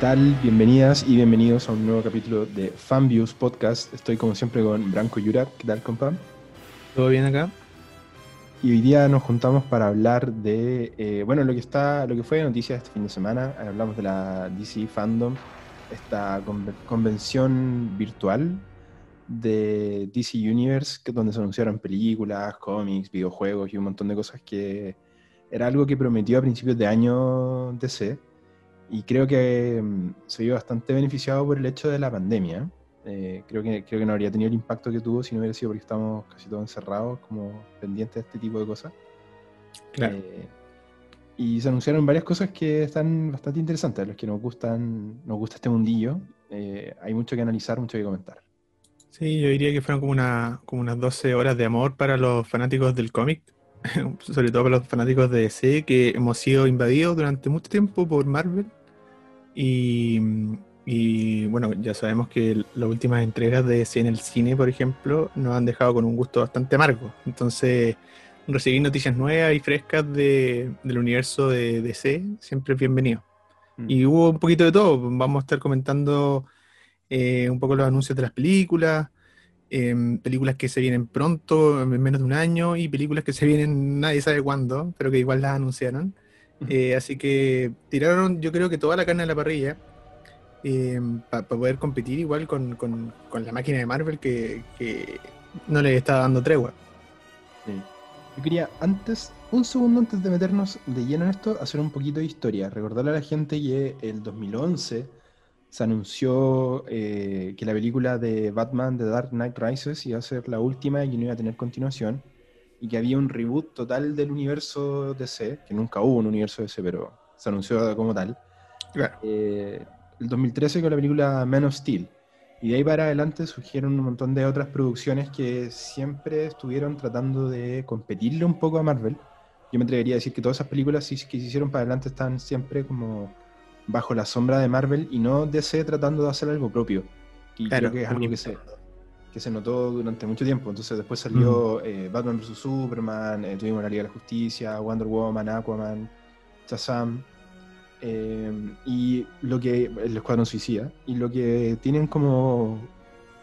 ¿Qué tal? Bienvenidas y bienvenidos a un nuevo capítulo de Fanviews Podcast. Estoy como siempre con Branco Yurat. ¿Qué tal, compa? ¿Todo bien acá? Y hoy día nos juntamos para hablar de, eh, bueno, lo que está, lo que fue noticia este fin de semana. Hablamos de la DC Fandom, esta convención virtual de DC Universe, que donde se anunciaron películas, cómics, videojuegos y un montón de cosas que era algo que prometió a principios de año DC y creo que mm, se vio bastante beneficiado por el hecho de la pandemia. Eh, creo, que, creo que no habría tenido el impacto que tuvo si no hubiera sido porque estamos casi todos encerrados, como pendientes de este tipo de cosas. Claro. Eh, y se anunciaron varias cosas que están bastante interesantes, a los que nos gustan, nos gusta este mundillo. Eh, hay mucho que analizar, mucho que comentar. Sí, yo diría que fueron como, una, como unas 12 horas de amor para los fanáticos del cómic, sobre todo para los fanáticos de DC, que hemos sido invadidos durante mucho tiempo por Marvel y, bueno, ya sabemos que las últimas entregas de DC en el cine, por ejemplo, nos han dejado con un gusto bastante amargo. Entonces, recibir noticias nuevas y frescas del universo de DC siempre es bienvenido. Mm. Y hubo un poquito de todo. Vamos a estar comentando eh, un poco los anuncios de las películas, em, películas que se vienen pronto, en menos de un año, y películas que se vienen nadie sabe cuándo, pero que igual las anunciaron. Eh, así que tiraron, yo creo que toda la carne de la parrilla eh, para poder competir igual con, la máquina de Marvel que, no le está dando tregua. Yo quería antes, un segundo antes de meternos de lleno en esto, hacer un poquito de historia. Recordarle a la gente que el 2011 se anunció eh, que la película de Batman The Dark Knight Rises iba a ser la última y no iba a tener continuación y que había un reboot total del universo DC, que nunca hubo un universo DC, pero se anunció como tal. Eh, el 2013 con la película Man of Steel. Y de ahí para adelante surgieron un montón de otras producciones que siempre estuvieron tratando de competirle un poco a Marvel. Yo me atrevería a decir que todas esas películas que se hicieron para adelante están siempre como bajo la sombra de Marvel y no DC tratando de hacer algo propio. Y creo que es algo que se, que se notó durante mucho tiempo. Entonces después salió eh, Batman vs. Superman, eh, tuvimos la Liga de la Justicia, Wonder Woman, Aquaman, Shazam. Eh, y lo que. El Escuadrón Suicida. Y lo que tienen como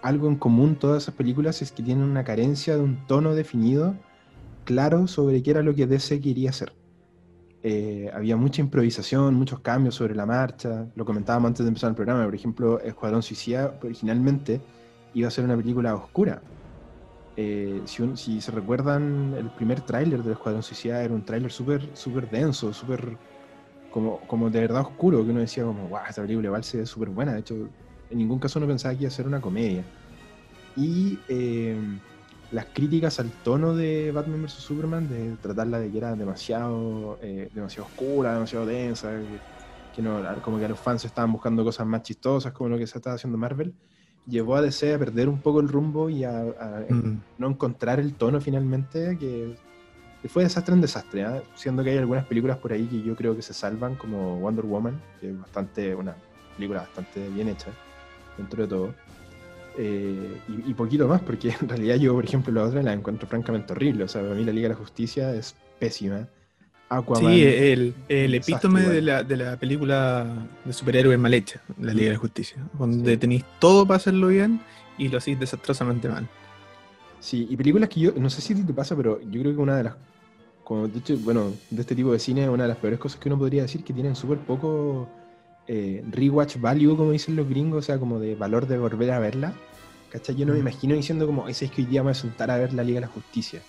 algo en común todas esas películas es que tienen una carencia de un tono definido, claro, sobre qué era lo que DC quería hacer. había mucha improvisación, muchos cambios sobre la marcha. Lo comentábamos antes de empezar el programa. Por ejemplo, Escuadrón Suicida originalmente iba a ser una película oscura. Eh, si, se recuerdan, el primer tráiler del Escuadrón Suicida era un tráiler súper super denso, súper como, como de verdad oscuro, que uno decía como, wow, esta película igual se ve súper buena. De hecho, en ningún caso uno pensaba que iba a ser una comedia. Y eh, las críticas al tono de Batman vs. Superman, de tratarla de que era demasiado, eh, demasiado oscura, demasiado densa, que, no, como que los fans estaban buscando cosas más chistosas como lo que se estaba haciendo Marvel llevó a DC a perder un poco el rumbo y a, mm. no encontrar el tono finalmente, que, fue desastre en desastre, ¿eh? siendo que hay algunas películas por ahí que yo creo que se salvan, como Wonder Woman, que es bastante una película bastante bien hecha, dentro de todo. Eh, y, poquito más, porque en realidad yo, por ejemplo, la otra la encuentro francamente horrible. O sea, para mí la Liga de la Justicia es pésima. Sí, el, el epítome de la, de la, película de superhéroes mal hecha, La Liga de la Justicia, donde tenéis todo para hacerlo bien y lo hacéis desastrosamente mal. Sí, y películas que yo, no sé si te pasa, pero yo creo que una de las, como de hecho, bueno, de este tipo de cine, una de las peores cosas que uno podría decir que tienen súper poco eh, rewatch value, como dicen los gringos, o sea, como de valor de volver a verla. ¿Cachai? Yo no me imagino diciendo como, ese es que hoy día me voy a sentar a ver la Liga de la Justicia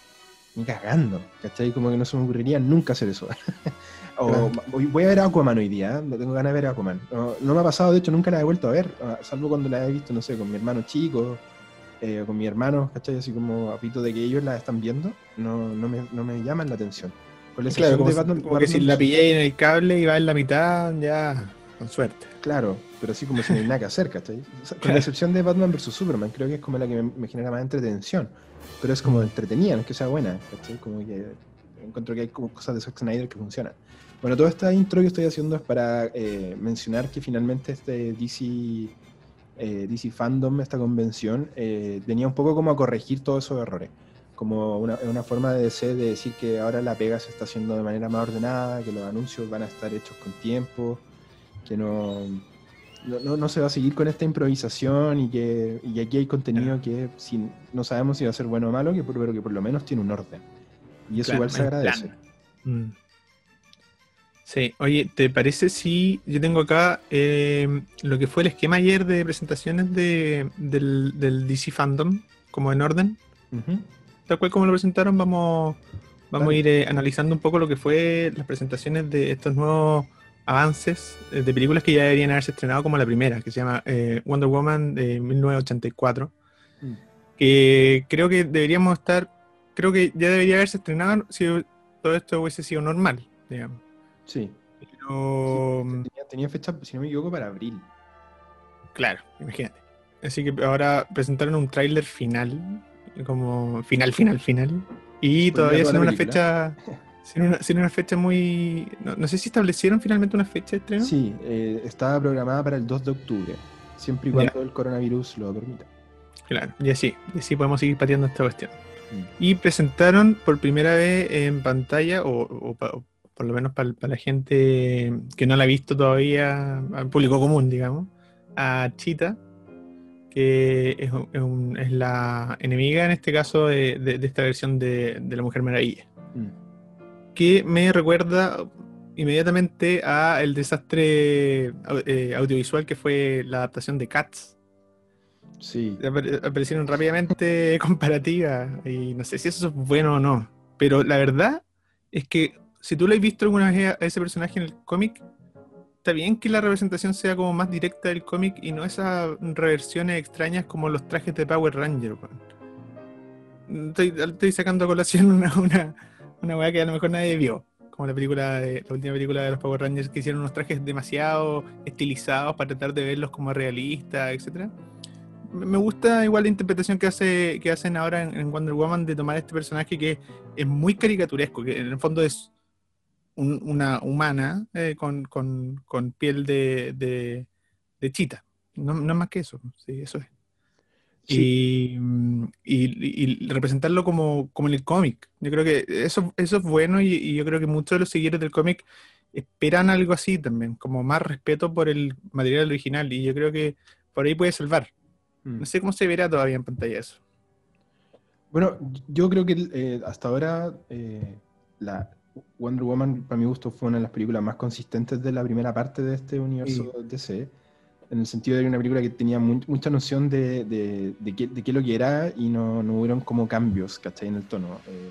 ni cagando, ¿cachai? Como que no se me ocurriría nunca hacer eso. o voy a ver Aquaman hoy día, no tengo ganas de ver Aquaman. No, me ha pasado, de hecho, nunca la he vuelto a ver, ah, salvo cuando la he visto, no sé, con mi hermano chico, eh, con mi hermano, ¿cachai? Así como a pito de que ellos la están viendo, no, no, me, no me llaman la atención. claro, como, que si la pillé en el cable y va en la mitad, ya, con suerte. Claro, pero así como si no hay nada que hacer, ¿cachai? Con la excepción de Batman vs. Superman, creo que es como la que me genera más entretención pero es como entretenida, no es que sea buena, Como que encuentro que hay como cosas de Zack Snyder que funcionan. Bueno, toda esta intro que estoy haciendo es para eh, mencionar que finalmente este DC, eh, DC Fandom, esta convención, eh, venía un poco como a corregir todos esos errores. Como una, una forma de, de decir que ahora la pega se está haciendo de manera más ordenada, que los anuncios van a estar hechos con tiempo, que no no, no, se va a seguir con esta improvisación y que y aquí hay contenido que si, no sabemos si va a ser bueno o malo, que pero que por lo menos tiene un orden. Y eso igual se agradece. Mm. Sí, oye, ¿te parece si yo tengo acá em, lo que fue el esquema ayer de presentaciones de, del, DC Fandom, como en orden? Tal cual como lo presentaron, vamos, vamos a ir eh, analizando un poco lo que fue las presentaciones de estos nuevos avances eh, de películas que ya deberían haberse estrenado como la primera, que se llama eh, Wonder Woman de 1984, mm. que creo que deberíamos estar, creo que ya debería haberse estrenado si todo esto hubiese sido normal, digamos. Sí. Pero... Mm, tenía, fecha, si no me equivoco, para abril. Claro, imagínate. Así que ahora presentaron un tráiler final, como final, final, final. Y todavía sin una fecha... Sin una, fecha muy... No, sé si establecieron finalmente una fecha de estreno. Sí, eh, estaba programada para el 2 de octubre, siempre y cuando el coronavirus lo permita. Claro, y así, y así podemos seguir pateando esta cuestión. Mm. Y presentaron por primera vez en pantalla, o, por lo menos para, la gente que no la ha visto todavía, al público común, digamos, a Chita, que es, la enemiga en este caso de, esta versión de, la Mujer Maravilla. Mm. Que me recuerda inmediatamente a el desastre eh, audiovisual que fue la adaptación de Cats. Sí. Aparecieron rápidamente comparativas y no sé si eso es bueno o no. Pero la verdad es que si tú lo has visto alguna vez a ese personaje en el cómic, está bien que la representación sea como más directa del cómic y no esas reversiones extrañas como los trajes de Power Ranger. Estoy, sacando a colación una, una, una weá que a lo mejor nadie vio. Como la película de, la última película de los Power Rangers que hicieron unos trajes demasiado estilizados para tratar de verlos como realistas, etcétera me gusta igual la interpretación que hace que hacen ahora en, Wonder Woman de tomar este personaje que es muy caricaturesco, que en el fondo es una humana eh, con, piel de, chita. No, no, más que eso, sí, eso es. Y, representarlo como, en el cómic. Yo creo que eso, eso es bueno y, yo creo que muchos de los seguidores del cómic esperan algo así también, como más respeto por el material original y yo creo que por ahí puede salvar. No mm. sé cómo se verá todavía en pantalla eso. Bueno, yo creo que eh, hasta ahora eh, la, Wonder Woman, para mi gusto, fue una de las películas más consistentes de la primera parte de este universo DC, en el sentido de una película que tenía mucha noción de, de, de, qué, de, qué, lo que era y no, no hubieron como cambios, ¿cachai? En el tono. Eh,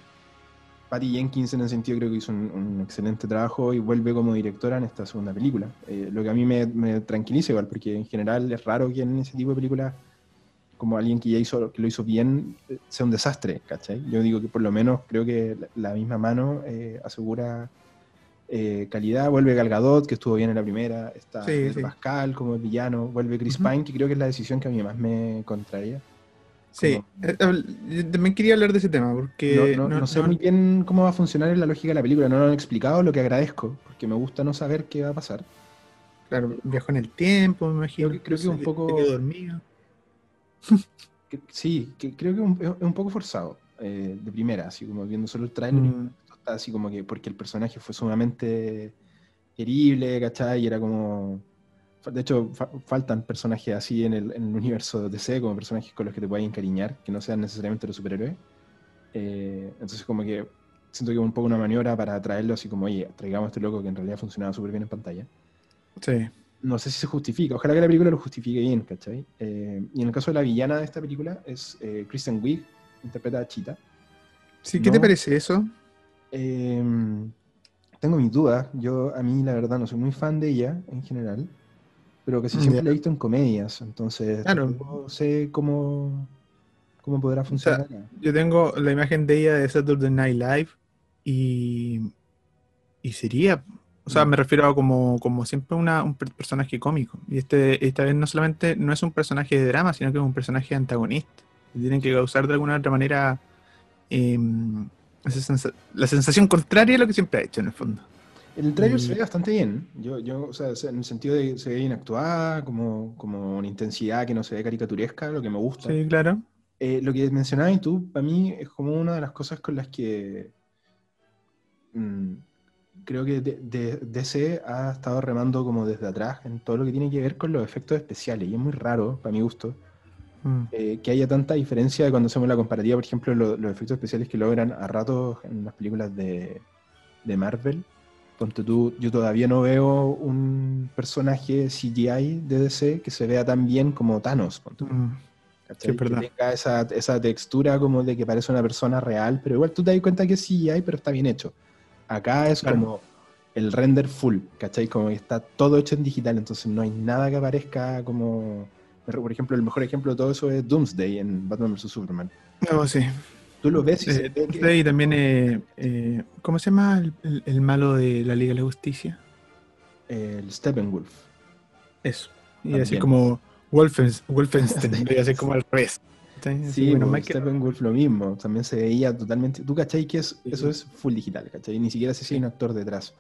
Patty Jenkins en ese sentido creo que hizo un, excelente trabajo y vuelve como directora en esta segunda película. Eh, lo que a mí me, me, tranquiliza igual, porque en general es raro que en ese tipo de películas como alguien que ya hizo, que lo hizo bien, eh, sea un desastre, ¿cachai? Yo digo que por lo menos creo que la, misma mano eh, asegura eh, calidad, vuelve Galgadot, que estuvo bien en la primera, está Pascal como el villano, vuelve Chris Pine, que creo que es la decisión que a mí más me contraría. Sí, también quería hablar de ese tema, porque... No, sé muy bien cómo va a funcionar en la lógica de la película, no lo han explicado, lo que agradezco, porque me gusta no saber qué va a pasar. Claro, viajó en el tiempo, me imagino. Creo, que un poco... dormido sí, que creo que es un, poco forzado eh, de primera, así como viendo solo el trailer, mm. Está así como que porque el personaje fue sumamente querible, ¿cachai? Y era como... De hecho, faltan personajes así en el, universo de DC, como personajes con los que te puedas encariñar, que no sean necesariamente los superhéroes. Eh, entonces, como que siento que es un poco una maniobra para traerlo así como, oye, traigamos a este loco que en realidad funcionaba súper bien en pantalla. Sí no sé si se justifica. Ojalá que la película lo justifique bien, ¿cachai? Eh, y en el caso de la villana de esta película es eh, Kristen Wiig, interpreta a Chita. Sí, ¿qué te parece eso? Em, tengo mis dudas. Yo, a mí, la verdad, no soy muy fan de ella en general, pero que sí siempre la he visto en comedias, entonces no sé cómo, cómo podrá funcionar. yo tengo la imagen de ella de Saturday Night Live y, y sería o sea, me refiero a como, como siempre una, un personaje cómico. Y este, esta vez no solamente no es un personaje de drama, sino que es un personaje antagonista. Tienen que causar de alguna otra manera em, la sensación contraria a lo que siempre ha hecho, en el fondo. El trailer se ve bastante bien. Yo, yo, o sea, en el sentido de que se ve bien actuada, como, como una intensidad que no se ve caricaturesca, lo que me gusta. Sí, claro. Eh, lo que mencionabas tú, para mí, es como una de las cosas con las que. Mm, creo que de- de- DC ha estado remando como desde atrás en todo lo que tiene que ver con los efectos especiales. Y es muy raro, para mi gusto, Mm. eh, que haya tanta diferencia de cuando hacemos la comparativa, por ejemplo, lo- los efectos especiales que logran a ratos en las películas de, de Marvel. Ponte tú, yo todavía no veo un personaje CGI de DC que se vea tan bien como Thanos. ponte tú, Mm. Que tenga esa, esa textura como de que parece una persona real, pero igual tú te das cuenta que es CGI, pero está bien hecho. Acá es Claro. como el render full, ¿cachai? Como que está todo hecho en digital, entonces no hay nada que aparezca como... Por ejemplo, el mejor ejemplo de todo eso es Doomsday en Batman vs. Superman. No, sí. Tú lo ves y se Eh, ve que- y también, eh, eh, ¿cómo se llama el, el- el malo de la Liga de la Justicia? el Steppenwolf. Eso. Y También. así como Wolfens, Wolfenstein, debería ser como al revés. ¿Sí? Así, Sí, bueno, más que- Steppenwolf lo mismo, también se veía totalmente... ¿Tú cachai que es, Sí. eso es full digital, cachai? Ni siquiera sé si hay un actor detrás.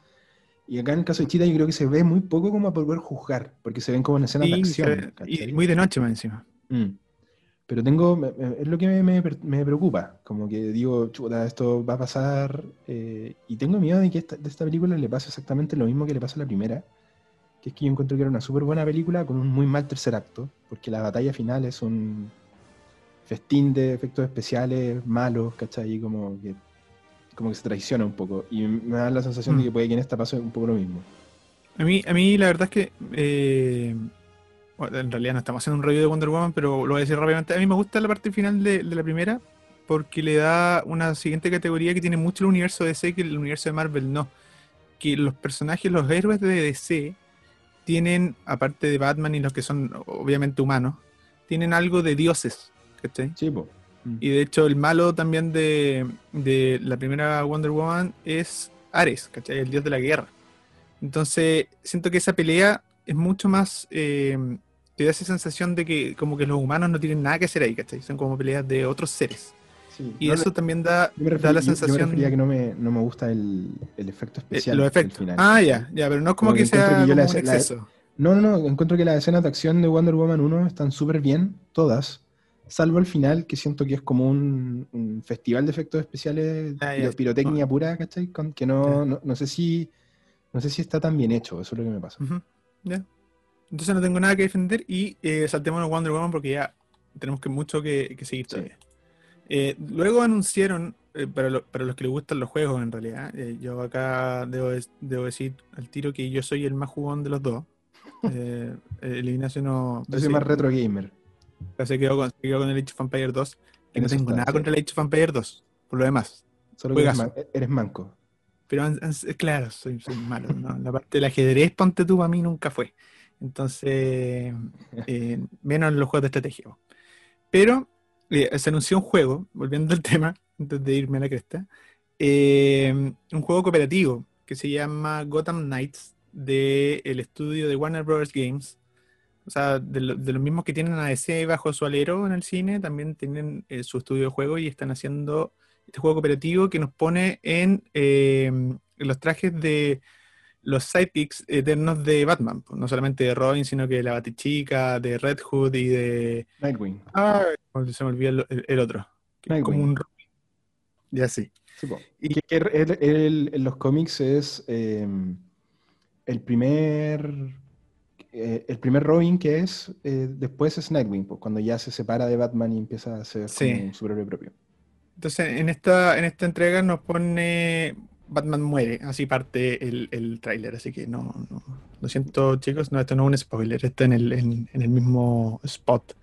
Y acá en el caso de Chita yo creo que se ve muy poco como para poder juzgar, porque se ven como en escenas de Sí, acción, se- ¿cachai? y muy de noche más encima. Mm. Pero tengo, es lo que me, me me preocupa, como que digo, chuta, esto va a pasar, eh, y tengo miedo de que esta, de esta película le pase exactamente lo mismo que le pasó a la primera, que es que yo encuentro que era una súper buena película con un muy mal tercer acto, porque la batalla final es un festín de efectos especiales malos, ¿cachai? Como que, como que se traiciona un poco, y me da la sensación Mm. de que puede que en esta pase un poco lo mismo. A mí, a mí la verdad es que eh, bueno, en realidad no estamos haciendo un review de Wonder Woman, pero lo voy a decir rápidamente. A mí me gusta la parte final de, de la primera porque le da una siguiente categoría que tiene mucho el universo de DC que el universo de Marvel no. Que los personajes, los héroes de DC tienen, aparte de Batman y los que son obviamente humanos, tienen algo de dioses. ¿cachai? Sí, po. Mm. Y de hecho, el malo también de, de la primera Wonder Woman es Ares, ¿cachai? El dios de la guerra. Entonces, siento que esa pelea es mucho más. eh, te da esa sensación de que, como que los humanos no tienen nada que hacer ahí, ¿cachai? Son como peleas de otros seres. Sí. Y No, eso también da, Yo me, da refería, la yo- yo me sensación. refería que no me, no me gusta el, el efecto eh, especial. los efectos. final. Ah, ya, ya, pero no es como, Como que, sea que yo como la- un la- exceso. No, no, no, encuentro que las escenas de acción de Wonder Woman 1 están súper bien, todas, salvo el final, que siento que es como un, un festival de efectos especiales, Ah, piro- pirotecnia pura, ¿cachai? Con- que no, no, no sé si no sé si está tan bien hecho, eso es lo que me pasa. Ya. Entonces no tengo nada que defender y eh, saltemos a Wonder Woman porque ya tenemos que mucho que, que seguir Sí. todavía. Eh, luego anunciaron, eh, para, lo- para los que les gustan los juegos en realidad, eh, yo acá debo, debo decir al tiro que yo soy el más jugón de los dos. El Ignacio no... Yo soy más retro gamer. Se quedó con, se quedó con el Age of Empires 2. Que En no tengo nada contra el Age of Empires 2, por lo demás. Solo que eres, Juegazo. man- eres manco. Pero an- claro, soy, soy malo. ¿no? La parte del ajedrez, ponte tú, para mí nunca fue. Entonces, eh, menos en los juegos de estrategia. Pero eh, se anunció un juego, volviendo al tema, antes de irme a la cresta, eh, un juego cooperativo que se llama Gotham Knights del estudio de Warner Bros. Games. O sea, de, lo- de los mismos que tienen a DC bajo su alero en el cine, también tienen eh, su estudio de juego y están haciendo este juego cooperativo que nos pone en eh, los trajes de los sidekicks eternos de Batman. pues, No solamente de Robin, sino que de la Batichica, de Red Hood y de... Nightwing. Ah, se me olvidó el, el- el otro. es como Nightwing. un Robin. Ya sí. Sí, po. Y- Que- que él- en los cómics es eh, el primer eh, el primer Robin que es eh, después es Nightwing, pues, cuando ya se separa de Batman y empieza a ser Sí. un superhéroe propio. Entonces, en esta, en esta entrega nos pone Batman muere, así parte el, el tráiler, así que no, no- lo siento chicos, no, esto no es un spoiler, está en el, en, en el mismo spot.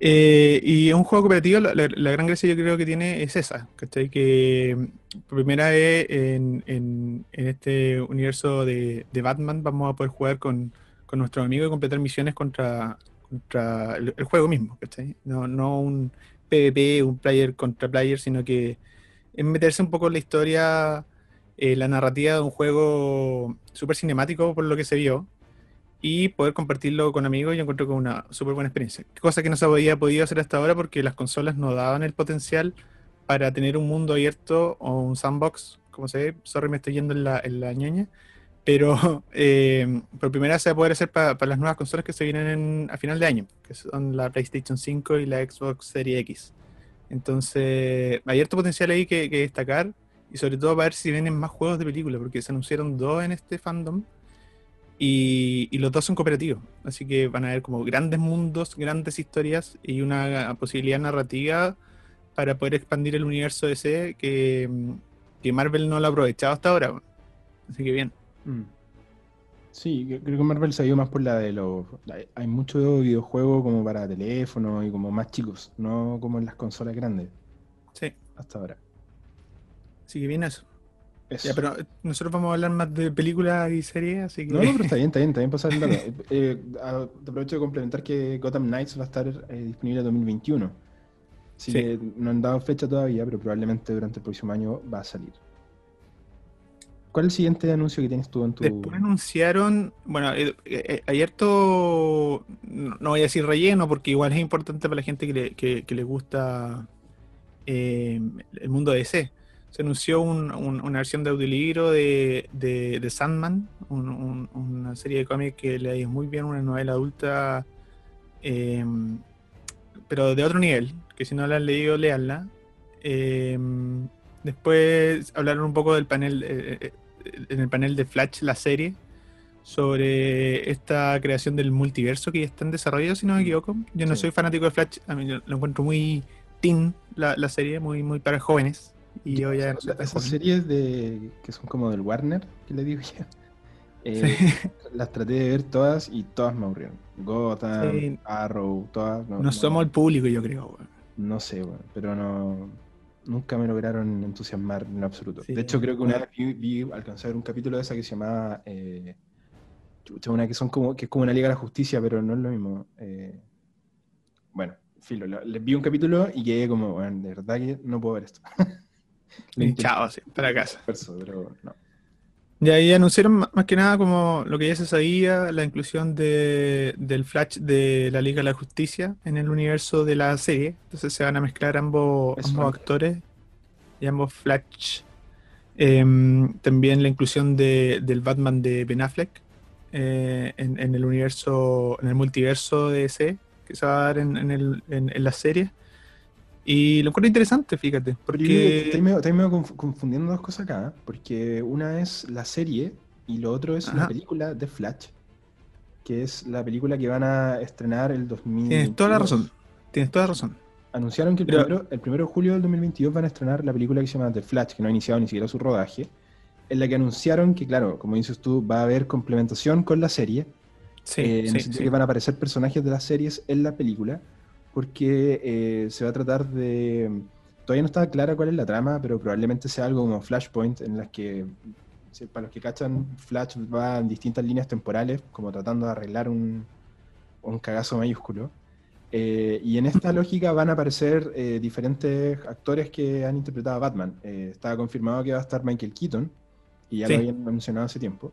Eh, y es un juego cooperativo, la, la- la gran gracia yo creo que tiene es esa, ¿cachai? Que mm, por primera vez en, en- en este universo de, de Batman vamos a poder jugar con, con nuestro amigo y completar misiones contra, contra el, el juego mismo, ¿cachai? No, no un PvP, un player contra player, sino que es meterse un poco en la historia, eh, la narrativa de un juego súper cinemático por lo que se vio y poder compartirlo con amigos, yo encuentro que una súper buena experiencia. Cosa que no se había podido hacer hasta ahora porque las consolas no daban el potencial para tener un mundo abierto o un sandbox, como se ve, sorry me estoy yendo en la, en la ñoña, pero eh, por primera vez se va a poder hacer para las nuevas consolas que se vienen en- a final de año, que son la PlayStation 5 y la Xbox Series X. Entonces, hay harto potencial ahí que, destacar y sobre todo para ver si vienen más juegos de película, porque se anunciaron dos en este fandom y, y los dos son cooperativos, así que van a haber como grandes mundos, grandes historias y una posibilidad narrativa para poder expandir el universo DC que, que Marvel no lo ha aprovechado hasta ahora. Así que bien. Mm. Sí, creo que Marvel se ha ido más por la de los. Hay mucho videojuego como para teléfono y como más chicos, no como en las consolas grandes. Sí. Hasta ahora. Así que bien eso. Eso. Ya, pero nosotros vamos a hablar más de películas y series, así que. No, no, pero está bien, está bien, está bien pasar el dato. Eh, eh, a- te aprovecho de complementar que Gotham Knights va a estar eh, disponible en 2021. Así Sí. que no han dado fecha todavía, pero probablemente durante el próximo año va a salir. ¿Cuál es el siguiente anuncio que tienes tú en tu. Después anunciaron, bueno, eh, eh, hay harto, no no voy a decir relleno, porque igual es importante para la gente que le, gusta eh, el mundo DC. Se anunció un- un- una versión de audiolibro de, Sandman, un- un- una serie de cómics que le ha ido muy bien, una novela adulta, eh, pero de otro nivel, que si no la han leído, leanla. Eh, después hablaron un poco del panel, eh, eh, en el panel de Flash, la serie, sobre esta creación del multiverso que ya está en desarrollo, si no me equivoco. Yo no Sí. soy fanático de Flash, a mí lo encuentro muy teen la, la serie, muy, muy para jóvenes. Y yo ya no soy Esas joven. series de, que son como del Warner, que le digo ya. eh, Sí. Las traté de ver todas y todas me aburrieron. Gotham, Sí. Arrow, todas. No, No no- somos el público, yo creo. No sé, pero no. Nunca me lograron entusiasmar en absoluto. Sí. De hecho, creo que una vez vi, vi- alcancé a ver un capítulo de esa que se llamaba. Eh, una que son como, que es como una Liga de la Justicia, pero no es lo mismo. Eh, bueno, filo, lo- les vi un capítulo y quedé como, bueno, de verdad que no puedo ver esto. Chao, sí, para casa. pero no. Y ahí anunciaron ma- más que nada como lo que ya se sabía, la inclusión de, del Flash de la Liga de la Justicia en el universo de la serie. Entonces se van a mezclar ambos, Eso ambos actores y ambos Flash. Em, también la inclusión de- del Batman de Ben Affleck eh, en, en el universo, en el multiverso de DC que se va a dar en, en el- en- en la serie. Y lo encuentro interesante, fíjate, porque estoy medio, estoy medio confundiendo dos cosas acá, ¿eh? porque una es la serie y lo otro es la película de Flash, que es la película que van a estrenar el 2000. tienes toda la razón. Tienes toda la razón. Anunciaron que el, Pero- primero, el primero de julio del 2022 van a estrenar la película que se llama The Flash, que no ha iniciado ni siquiera su rodaje, en la que anunciaron que, claro, como dices tú, va a haber complementación con la serie, Sí, eh, en sí, el sentido sí. que van a aparecer personajes de las series en la película, porque eh, se va a tratar de... Todavía no está clara cuál es la trama, pero probablemente sea algo como Flashpoint, en las que, para los que cachan, Flash va en distintas líneas temporales, como tratando de arreglar un, un cagazo mayúsculo. Eh, y en esta lógica van a aparecer eh, diferentes actores que han interpretado a Batman. Eh, estaba confirmado que va a estar Michael Keaton, y ya Sí. lo habían mencionado hace tiempo.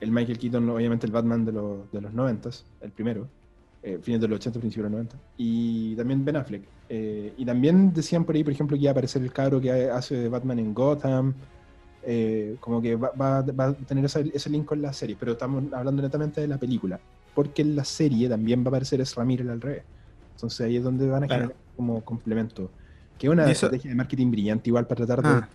El Michael Keaton, obviamente el Batman de, los de los 90, el primero, eh, fines de los 80, principios de los 90. Y también Ben Affleck. Eh, y también decían por ahí, por ejemplo, que iba a aparecer el cabro que hace de Batman en Gotham. eh, como que va, va- va a tener ese, ese link con la serie, pero estamos hablando netamente de la película. Porque en la serie también va a aparecer Ezra Miller al revés. Entonces ahí es donde van a Claro. generar como complemento. Que es una eso- estrategia de marketing brillante, igual para tratar de Ah,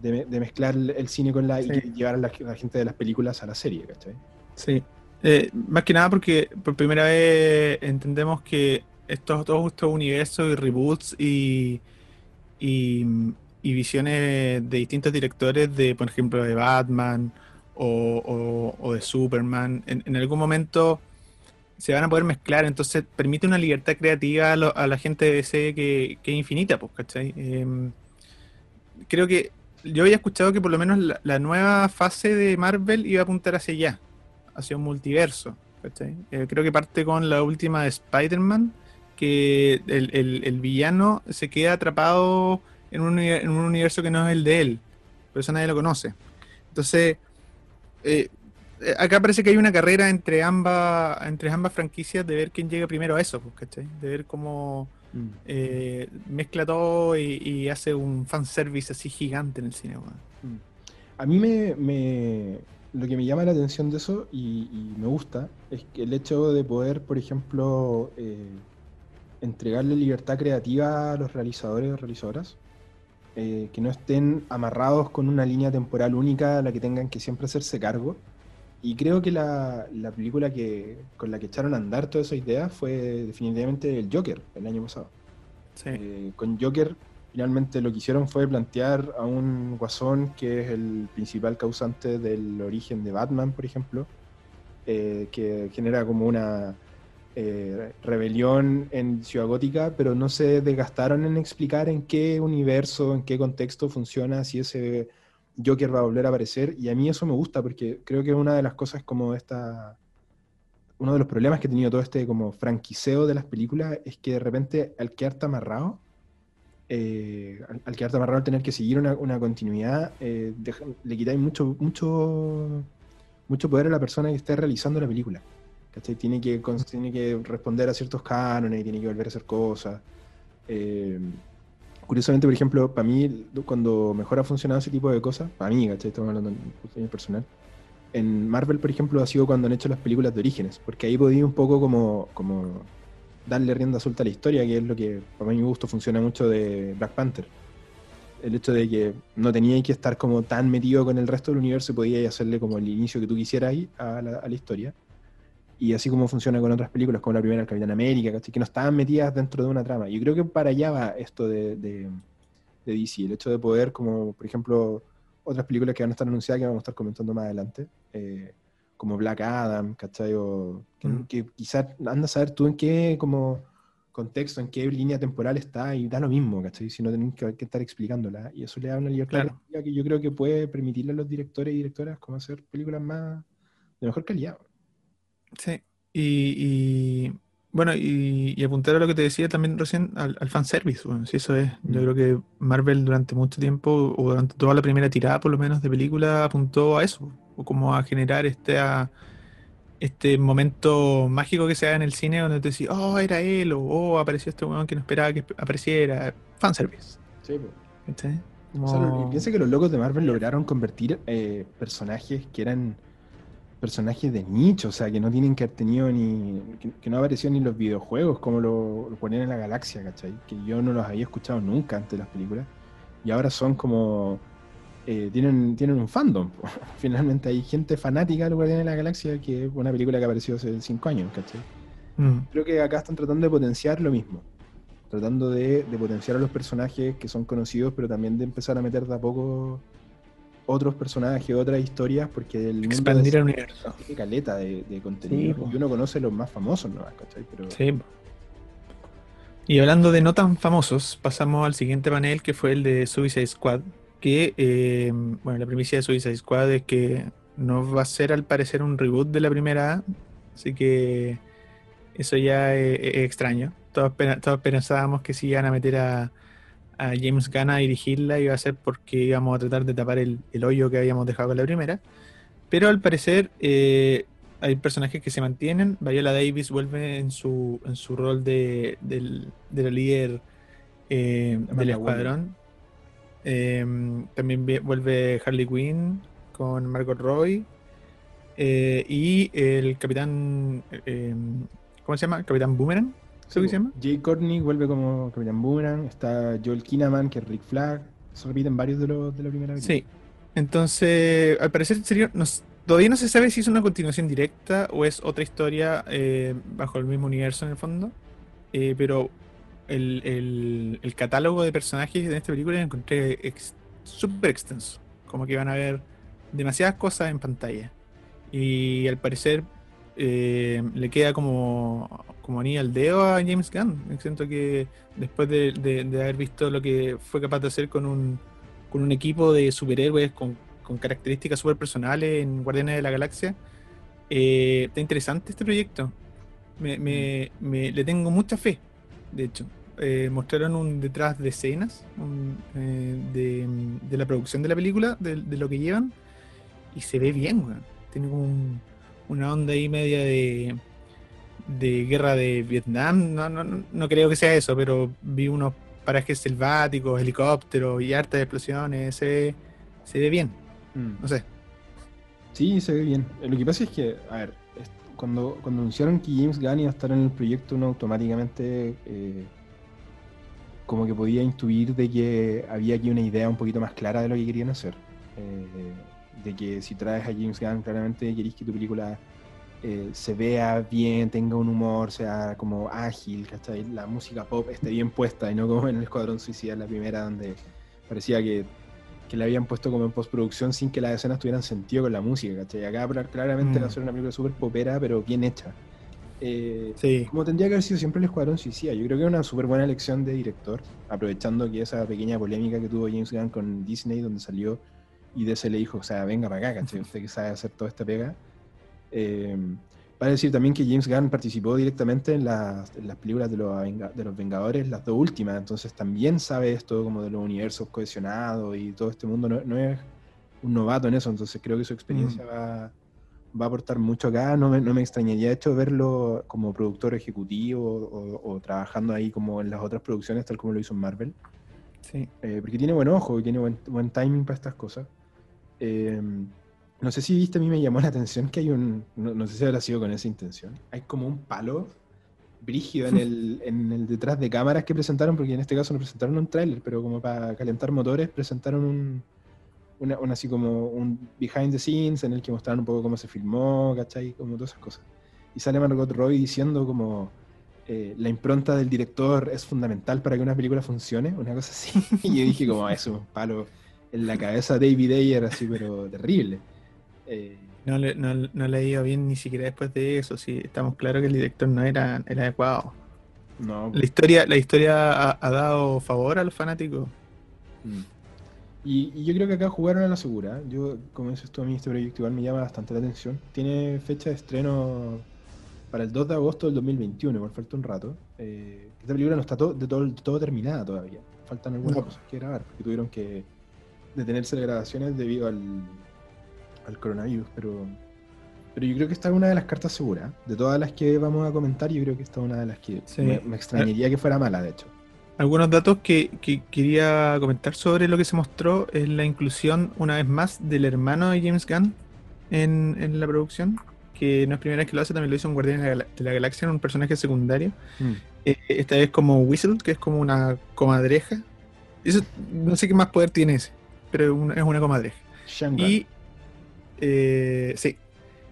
de, me- de mezclar el cine con la y Sí. llevar a la, la gente de las películas a la serie, ¿cachai? sí. Eh, más que nada porque por primera vez entendemos que estos, todos estos universos y reboots y, y, visiones de distintos directores de, por ejemplo, de Batman o, de Superman, en, en algún momento se van a poder mezclar, entonces permite una libertad creativa a, lo- a la gente de DC que, que es infinita, pues, ¿cachai? Em, creo que yo había escuchado que por lo menos la, la nueva fase de Marvel iba a apuntar hacia allá, hacia un multiverso. Eh, creo que parte con la última de Spider-Man, que el, el- el villano se queda atrapado en un, en un universo que no es el de él, por eso nadie lo conoce. Entonces, eh, eh, acá parece que hay una carrera entre ambas, entre ambas franquicias de ver quién llega primero a eso, pues, ¿cachai? De ver cómo eh, mezcla todo y, y hace un fanservice así gigante en el cine. weón. A mí me, me- lo que me llama la atención de eso y, y me gusta es que el hecho de poder, por ejemplo, eh, entregarle libertad creativa a los realizadores o realizadoras eh, que no estén amarrados con una línea temporal única a la que tengan que siempre hacerse cargo. Y creo que la, la película que, con la que echaron a andar toda esa idea fue definitivamente el Joker, el año pasado. Eh, con Joker finalmente lo que hicieron fue plantear a un guasón que es el principal causante del origen de Batman, por ejemplo, eh, que genera como una eh, rebelión en Ciudad Gótica, pero no se desgastaron en explicar en qué universo, en qué contexto funciona, si ese Joker va a volver a aparecer. Y a mí eso me gusta porque creo que una de las cosas como esta... Uno de los problemas que ha tenido todo este como franquiseo de las películas es que de repente al quedarte amarrado, eh, al, quedarte amarrado al tener que seguir una, continuidad, eh, le quitáis mucho, mucho, mucho poder a la persona que esté realizando la película. Tiene que, tiene que responder a ciertos cánones y tiene que volver a hacer cosas. Eh, curiosamente, por ejemplo, para mí, cuando mejor ha funcionado ese tipo de cosas, para mí, ¿cachai? Estamos hablando en personal. En Marvel, por ejemplo, ha sido cuando han hecho las películas de orígenes, porque ahí podía un poco como, como darle rienda suelta a la historia, que es lo que para me gusto funciona mucho de Black Panther. El hecho de que no tenía que estar como tan metido con el resto del universo podía hacerle como el inicio que tú quisieras ahí a la, a la historia y así como funciona con otras películas, como la primera, El Capitán América, que no estaban metidas dentro de una trama. Yo creo que para allá va esto de, de, DC, el hecho de poder, como por ejemplo, otras películas que van a estar anunciadas, que vamos a estar comentando más adelante, eh, como Black Adam, ¿cachai? O que, mm. quizás anda a saber tú en qué como contexto, en qué línea temporal está y da lo mismo, ¿cachai? Si no tenés que, estar explicándola. Y eso le da una libertad que yo creo que puede permitirle a los directores y directoras como hacer películas más de mejor calidad. Sí, y, bueno, y, apuntar a lo que te decía también recién, al, al fanservice, bueno, si eso es, yo mm. creo que Marvel durante mucho tiempo, o durante toda la primera tirada por lo menos de película, apuntó a eso, como a generar este, este momento mágico que se da en el cine donde te decís, oh, era él, o oh, apareció este weón que no esperaba que apareciera, fanservice. Sí, pues. piensa que los locos de Marvel lograron convertir eh, personajes que eran personajes de nicho, o sea, que no tienen que haber tenido ni. que, no apareció ni en los videojuegos como lo, ponían en la galaxia, ¿cachai? Que yo no los había escuchado nunca antes de las películas. Y ahora son como. Eh, tienen, tienen un fandom. Finalmente hay gente fanática de los Guardianes de la Galaxia, que es una película que apareció hace cinco años, ¿cachai? Mm. Creo que acá están tratando de potenciar lo mismo. Tratando de, de potenciar a los personajes que son conocidos, pero también de empezar a meter de a poco otros personajes, otras historias, porque el Expandir el universo. Tiene caleta de, contenido. y uno conoce los más famosos, ¿no? Sí. Y hablando de no tan famosos, pasamos al siguiente panel que fue el de Suicide Squad. Que, eh, bueno, la primicia de Suicide Squad es que no va a ser al parecer un reboot de la primera, así que eso ya es, extraño. Todos, todos pensábamos que sí iban a meter a, a James Gunn a dirigirla iba a ser porque íbamos a tratar de tapar el, hoyo que habíamos dejado con la primera. Pero al parecer eh, hay personajes que se mantienen. Viola Davis vuelve en su, en su rol de, la líder eh, del escuadrón. Em, también vuelve Harley Quinn con Margot Roy. Eh, y el capitán. Em, ¿Cómo se llama? Capitán Boomerang. ¿Eso se llama? Jay Courtney vuelve como Capitán Boomerang, está Joel Kinnaman, que es Rick Flag, se repiten varios de, los de la primera vez. Sí, entonces, al parecer sería, todavía no se sabe si es una continuación directa o es otra historia eh, bajo el mismo universo en el fondo, eh, pero el, catálogo de personajes en esta película lo encontré súper extenso, como que van a ver demasiadas cosas en pantalla. Y al parecer eh, le queda como, como anillo al dedo a James Gunn. Siento que después de, haber visto lo que fue capaz de hacer con un, con un equipo de superhéroes con, características súper personales en Guardianes de la Galaxia, eh, está interesante este proyecto. Me, le tengo mucha fe, de hecho. Eh, mostraron un detrás de escenas de, la producción de la película, de, lo que llevan, y se ve bien, Tiene como un, una onda ahí media de, de guerra de Vietnam. No, no, no creo que sea eso, pero vi unos parajes selváticos, helicópteros y hartas explosiones. Se, se ve bien. Mm. No sé. Sí, se ve bien. Lo que pasa es que, a ver, cuando, cuando anunciaron que James Gunn iba a estar en el proyecto, uno automáticamente eh, como que podía intuir de que había aquí una idea un poquito más clara de lo que querían hacer. Eh, de que si traes a James Gunn, claramente querís que tu película eh, se vea bien, tenga un humor, sea como ágil, ¿cachai? La música pop esté bien puesta y no como en el Escuadrón Suicida, la primera, donde parecía que, que la habían puesto como en postproducción sin que las escenas tuvieran sentido con la música, ¿cachai? Acá claramente va a mm. ser una película súper popera, pero bien hecha. Eh, sí. Como tendría que haber sido siempre el Escuadrón Suicida. Yo creo que es una súper buena elección de director, aprovechando que esa pequeña polémica que tuvo James Gunn con Disney, donde salió y DC le dijo, o sea, venga para acá, ¿cachai? Usted que sabe hacer toda esta pega. Eh, vale decir también que James Gunn participó directamente en las, películas de los, de los Vengadores, las dos últimas, entonces también sabe esto como de los universos cohesionados y todo este mundo, no, es un novato en eso, entonces creo que su experiencia mm. va, va, a aportar mucho acá, no me, no me extrañaría de hecho verlo como productor ejecutivo o, trabajando ahí como en las otras producciones, tal como lo hizo en Marvel. Sí. Eh, porque tiene buen ojo y tiene buen, buen timing para estas cosas. Eh, no sé si viste, a mí me llamó la atención que hay un. No, sé si habrá sido con esa intención. Hay como un palo brígido en el, en el detrás de cámaras que presentaron, porque en este caso no presentaron un tráiler, pero como para calentar motores, presentaron un. Una, así como un behind the scenes en el que mostraron un poco cómo se filmó, ¿cachai? Como todas esas cosas. Y sale Margot Robbie diciendo como eh, la impronta del director es fundamental para que una película funcione, una cosa así. y yo dije como, eso, un palo en la cabeza de David Ayer, así, pero terrible. Eh, no, le, no, no le ido bien ni siquiera después de eso, sí, estamos claros que el director no era, era adecuado. No. La historia, la historia ha, dado favor a los fanáticos. Mm. Y, yo creo que acá jugaron a la segura. Yo, como dices tú, a mí este proyecto igual me llama bastante la atención. Tiene fecha de estreno para el 2 de agosto del 2021, igual falta un rato. Eh, esta película no está todo, de todo, todo terminada todavía. Faltan algunas cosas que grabar, porque tuvieron que detenerse las grabaciones debido al, al coronavirus, pero, pero yo creo que esta es una de las cartas seguras. De todas las que vamos a comentar, yo creo que esta es una de las que me, extrañaría que fuera mala, de hecho. Algunos datos que, quería comentar sobre lo que se mostró es la inclusión, una vez más, del hermano de James Gunn en, la producción, que no es primera vez que lo hace, también lo hizo un Guardián de la, Galaxia, un personaje secundario. Mm. Eh, esta vez como Whistle, que es como una comadreja. Eso, no sé qué más poder tiene ese, pero es una comadreja. Y eh, sí.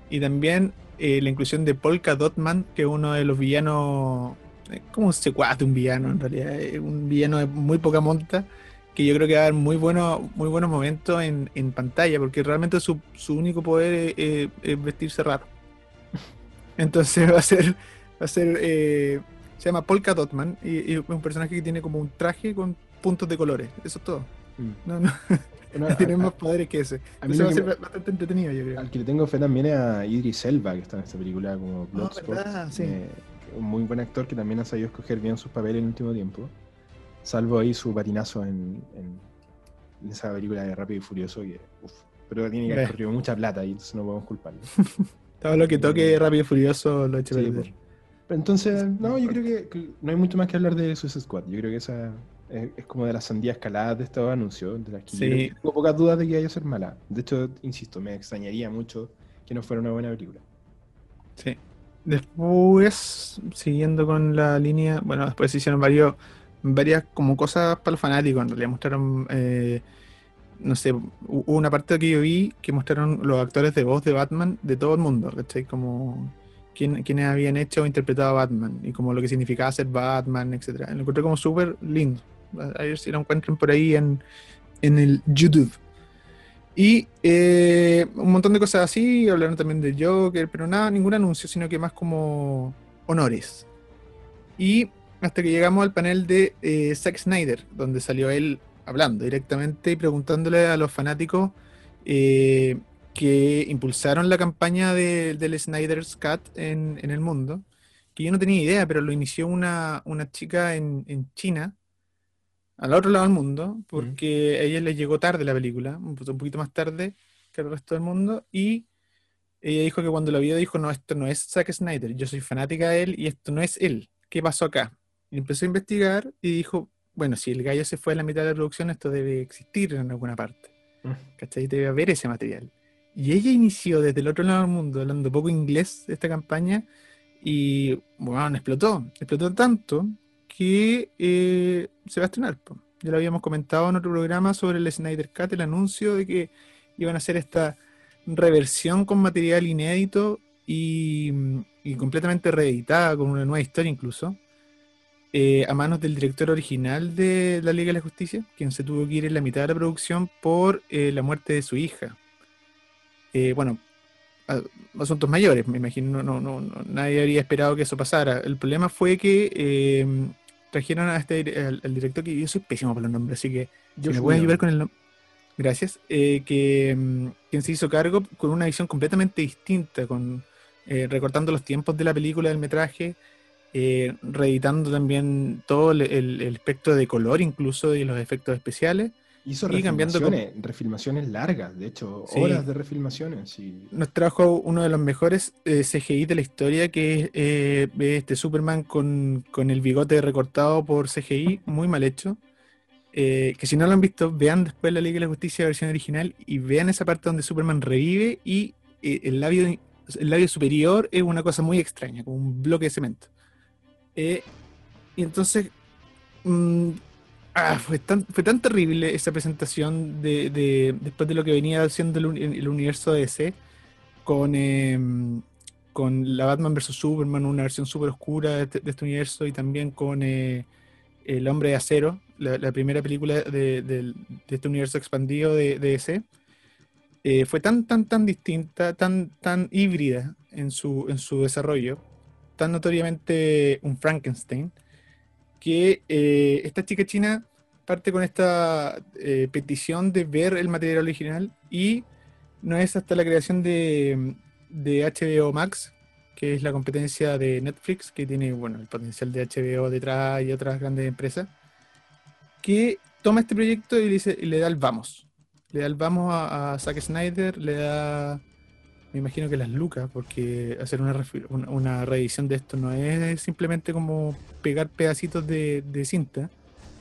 Y también eh, la inclusión de Polka Dotman, que es uno de los villanos. Eh, ¿Cómo se de un villano en realidad? Es un villano de muy poca monta. Que yo creo que va a dar muy, bueno, muy buenos momentos en, pantalla, porque realmente su, único poder es, vestirse raro. Entonces va a ser. Va a ser se llama Polka Dotman y, es un personaje que tiene como un traje con puntos de colores. Eso es todo. Mm. No, no. Tiene más poderes que ese. A mí va a ser bastante entretenido, yo creo. Al que le tengo fe también es a Idris Elba, que está en esta película como ah, Bloodsport. Eh, un muy buen actor que también ha sabido escoger bien sus papeles en el último tiempo. Salvo ahí su patinazo en, en, esa película de Rápido y Furioso, que uf, pero tiene que haber corrido mucha plata y entonces no podemos culparlo. Todo lo que toque Rápido y Furioso lo he hecho sí, Entonces, no, yo creo que, no hay mucho más que hablar de Suicide Squad. Yo creo que esa es, como de las sandías escaladas de estos anuncios, de las que tengo pocas dudas de que vaya a ser mala. De hecho, insisto, me extrañaría mucho que no fuera una buena película. Sí. Después, siguiendo con la línea, bueno, después hicieron varios, varias como cosas para los fanáticos, en realidad mostraron, eh, no sé, hubo una parte que yo vi que mostraron los actores de voz de Batman de todo el mundo, ¿cachai? Como quienes habían hecho o interpretado a Batman y como lo que significaba ser Batman, etcétera. Lo encontré como súper lindo. A ver si lo encuentran por ahí en, el YouTube. Y eh, un montón de cosas así, hablaron también de Joker, pero nada, ningún anuncio, sino que más como honores. Y hasta que llegamos al panel de eh, Zack Snyder, donde salió él hablando directamente y preguntándole a los fanáticos eh, que impulsaron la campaña del Snyder's Cut en, el mundo, que yo no tenía idea, pero lo inició una, chica en, en China al otro lado del mundo, porque a ella le llegó tarde la película, un poquito más tarde que el resto del mundo, y ella dijo que cuando la vio dijo, no, esto no es Zack Snyder, yo soy fanática de él y esto no es él, ¿qué pasó acá? Y empezó a investigar y dijo, bueno, si el gallo se fue a la mitad de la producción, esto debe existir en alguna parte, mm. ¿cachai? Debe haber ese material. Y ella inició desde el otro lado del mundo, hablando poco inglés de esta campaña, y bueno, explotó, explotó tanto que eh, se. Ya lo habíamos comentado en otro programa sobre el Snyder Cut, el anuncio de que iban a hacer esta reversión con material inédito y, completamente reeditada, con una nueva historia incluso, eh, a manos del director original de la Liga de la Justicia, quien se tuvo que ir en la mitad de la producción por eh, la muerte de su hija. bueno, asuntos mayores, me imagino, no, no, nadie habría esperado que eso pasara. El problema fue que eh, trajeron a este, al, director, que yo soy pésimo por los nombres, así que yo me voy a ayudar con el nombre. Gracias. Eh, que mm, quien se hizo cargo con una visión completamente distinta, con eh, recortando los tiempos de la película, del metraje, reeditando también todo el, el, espectro de color, incluso y los efectos especiales. Hizo refilmaciones, refilmaciones largas, de hecho, horas de refilmaciones. Y... Nos trajo uno de los mejores eh, CGI de la historia, que es eh, este Superman con, el bigote recortado por CGI, muy mal hecho. Eh, que si no lo han visto, vean después la Liga de la Justicia versión original y vean esa parte donde Superman revive y el, labio, el labio superior es una cosa muy extraña, como un bloque de cemento. y entonces mm, Ah, fue, tan, fue tan terrible esa presentación de, después de lo que venía haciendo el, universo DC con, em, con la Batman vs. Superman, una versión súper oscura este, de este, universo, y también con eh, El Hombre de Acero, la, primera película de, este universo expandido de, DC. Eh, fue tan, tan, tan distinta, tan, tan híbrida en su, en su desarrollo, tan notoriamente un Frankenstein, que eh, esta chica china parte con esta eh, petición de ver el material original y no es hasta la creación de, HBO Max, que es la competencia de Netflix, que tiene bueno, el potencial de HBO detrás y otras grandes empresas, que toma este proyecto y, dice, y le da el vamos. Le da el vamos a, Zack Snyder, le da, me imagino que las lucas, porque hacer una, una, reedición de esto no es simplemente como pegar pedacitos de cinta,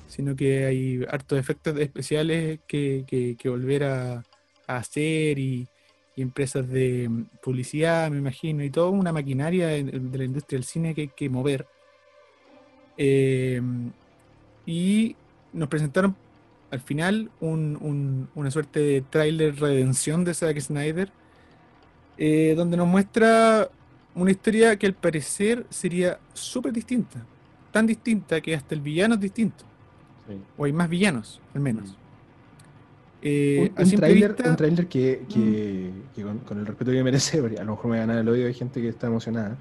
sino que hay hartos efectos especiales que, volver a, hacer y, empresas de publicidad, me imagino, y toda una maquinaria de, la industria del cine que hay que mover. Eh, y nos presentaron al final una suerte de tráiler redención de Zack Snyder, eh, donde nos muestra una historia que al parecer sería súper distinta, tan distinta que hasta el villano es distinto. O hay más villanos, al menos. Mm. Eh, un, trailer, que, mm. con, el respeto que merece, a lo mejor me gana el odio de gente que está emocionada.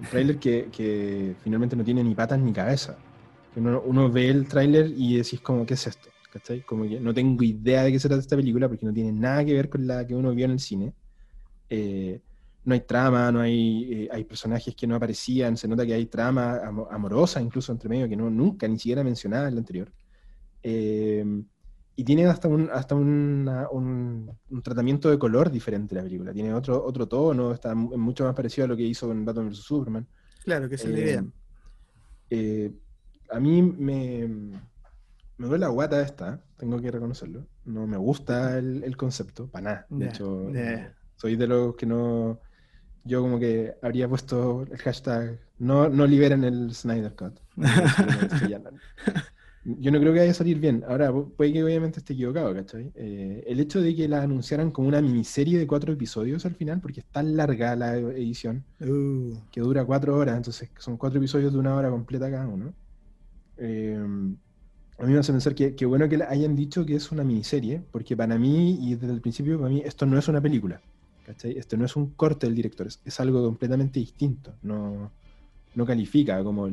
Un trailer que, finalmente no tiene ni patas ni cabeza. Uno, ve el trailer y decís como, ¿qué es esto? Como que no tengo idea de qué se trata esta película porque no tiene nada que ver con la que uno vio en el cine. Eh, no hay trama, no hay, eh, hay personajes que no aparecían, se nota que hay trama amorosa incluso entre medio que no nunca ni siquiera mencionada en la anterior. Em, y tiene hasta un, hasta un, un, tratamiento de color diferente la película. Tiene otro, otro tono, está mucho más parecido a lo que hizo con Batman vs. Superman. Claro, que es la idea. Em, eh, a mí me, me duele la guata esta, tengo que reconocerlo. No me gusta el, concepto, para nada. De hecho, soy de los que no yo como que habría puesto el hashtag no, no liberen el Snyder Cut. yo no creo que vaya a salir bien. Ahora, puede que obviamente esté equivocado, ¿cachai? Eh, el hecho de que la anunciaran como una miniserie de cuatro episodios al final, porque es tan larga la edición, uh. que dura cuatro horas, entonces son cuatro episodios de una hora completa cada uno. Eh, a mí me hace pensar que, que bueno que hayan dicho que es una miniserie, porque para mí, y desde el principio, para mí, esto no es una película. Esto no es un corte del director, es, algo completamente distinto. No, no califica como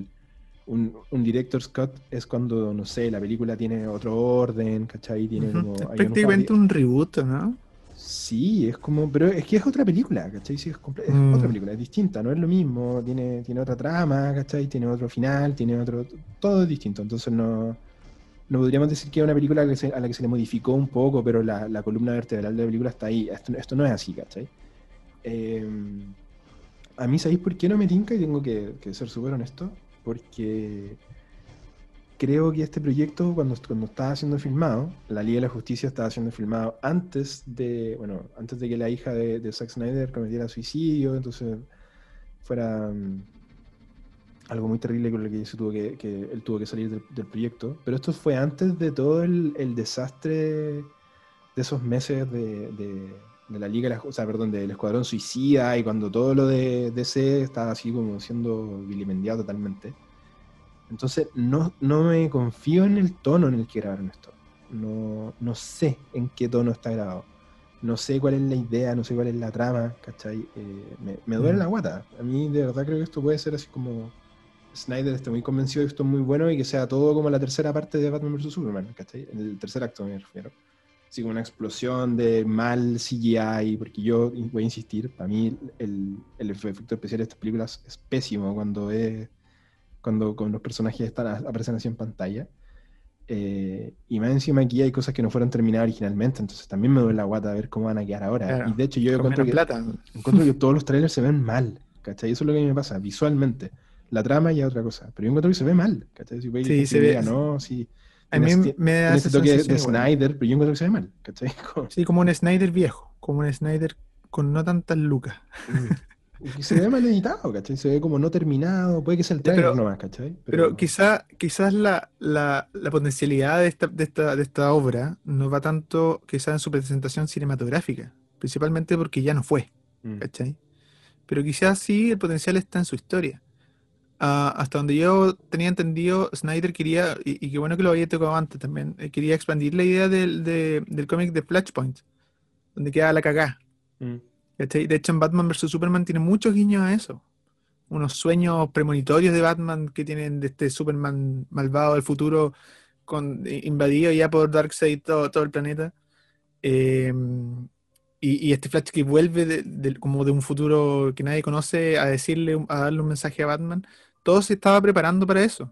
un, un director's cut es cuando, no sé, la película tiene otro orden, ¿cachai? Tiene como, es prácticamente un reboot, ¿no? Sí, es como, pero es que es otra película, ¿cachai? Sí, es, mm. otra película, es distinta, no es lo mismo, tiene, tiene otra trama, ¿cachai? Tiene otro final, tiene otro, todo es distinto, entonces no, no podríamos decir que es una película a la que se le modificó un poco, pero la, columna vertebral de la película está ahí. Esto, no es así, ¿cachai? Em, a mí, ¿sabéis por qué no me tinca? Y tengo que, ser súper honesto. Porque creo que este proyecto, cuando, cuando estaba siendo filmado, la Liga de la Justicia estaba siendo filmado antes de, bueno, antes de que la hija de, de Zack Snyder cometiera suicidio, entonces fuera algo muy terrible con lo que, se tuvo que, que él tuvo que salir del, del proyecto. Pero esto fue antes de todo el, el desastre de esos meses de, de, de la Liga, o sea, perdón, del Escuadrón Suicida y cuando todo lo de DC estaba así como siendo vilipendiado totalmente. Entonces, no, no me confío en el tono en el que grabaron esto. No, no sé en qué tono está grabado. No sé cuál es la idea, no sé cuál es la trama, ¿cachai? Eh, me, me duele Mm. la guata. A mí de verdad creo que esto puede ser así como Snyder esté muy convencido de que esto es muy bueno y que sea todo como la tercera parte de Batman vs. Superman, ¿cachai? El tercer acto me refiero. Así como una explosión de mal CGI, porque yo voy a insistir, para mí el, el efecto especial de estas películas es pésimo cuando es cuando con los personajes están, aparecen así en pantalla. Eh, y más encima aquí hay cosas que no fueron terminadas originalmente, entonces también me duele la guata ver cómo van a quedar ahora. Claro, y de hecho yo encuentro que, plata. encuentro que todos los trailers se ven mal, ¿cachai? Eso es lo que a mí me pasa, visualmente. La trama ya es otra cosa, pero yo encuentro que se ve mal, ¿cachai? Si Sí, se ve- no, sí. A mí me da ese toque de. Snyder, pero yo encuentro que se ve mal, ¿cachai? Como- Sí, como un Snyder viejo, como un Snyder con no tantas lucas. y se ve mal editado, ¿cachai? Se ve como no terminado, puede que sea el trailer pero- nomás, ¿cachai? Pero quizá, quizás la, la, la potencialidad de esta, de, esta, de esta obra no va tanto quizás en su presentación cinematográfica, principalmente porque ya no fue, Mm. ¿cachai? Pero quizás sí el potencial está en su historia. Ah, hasta donde yo tenía entendido, Snyder quería, y, y qué bueno que lo había tocado antes también, eh, quería expandir la idea del, de- del cómic de Flashpoint, donde queda la cagá. Mm. De hecho, en Batman vs. Superman tiene muchos guiños a eso. Unos sueños premonitorios de Batman que tienen de este Superman malvado del futuro con, invadido ya por Darkseid todo, todo el planeta. Eh, y, y este Flash que vuelve de- de- como de un futuro que nadie conoce a decirle, a darle un mensaje a Batman. Todo se estaba preparando para eso.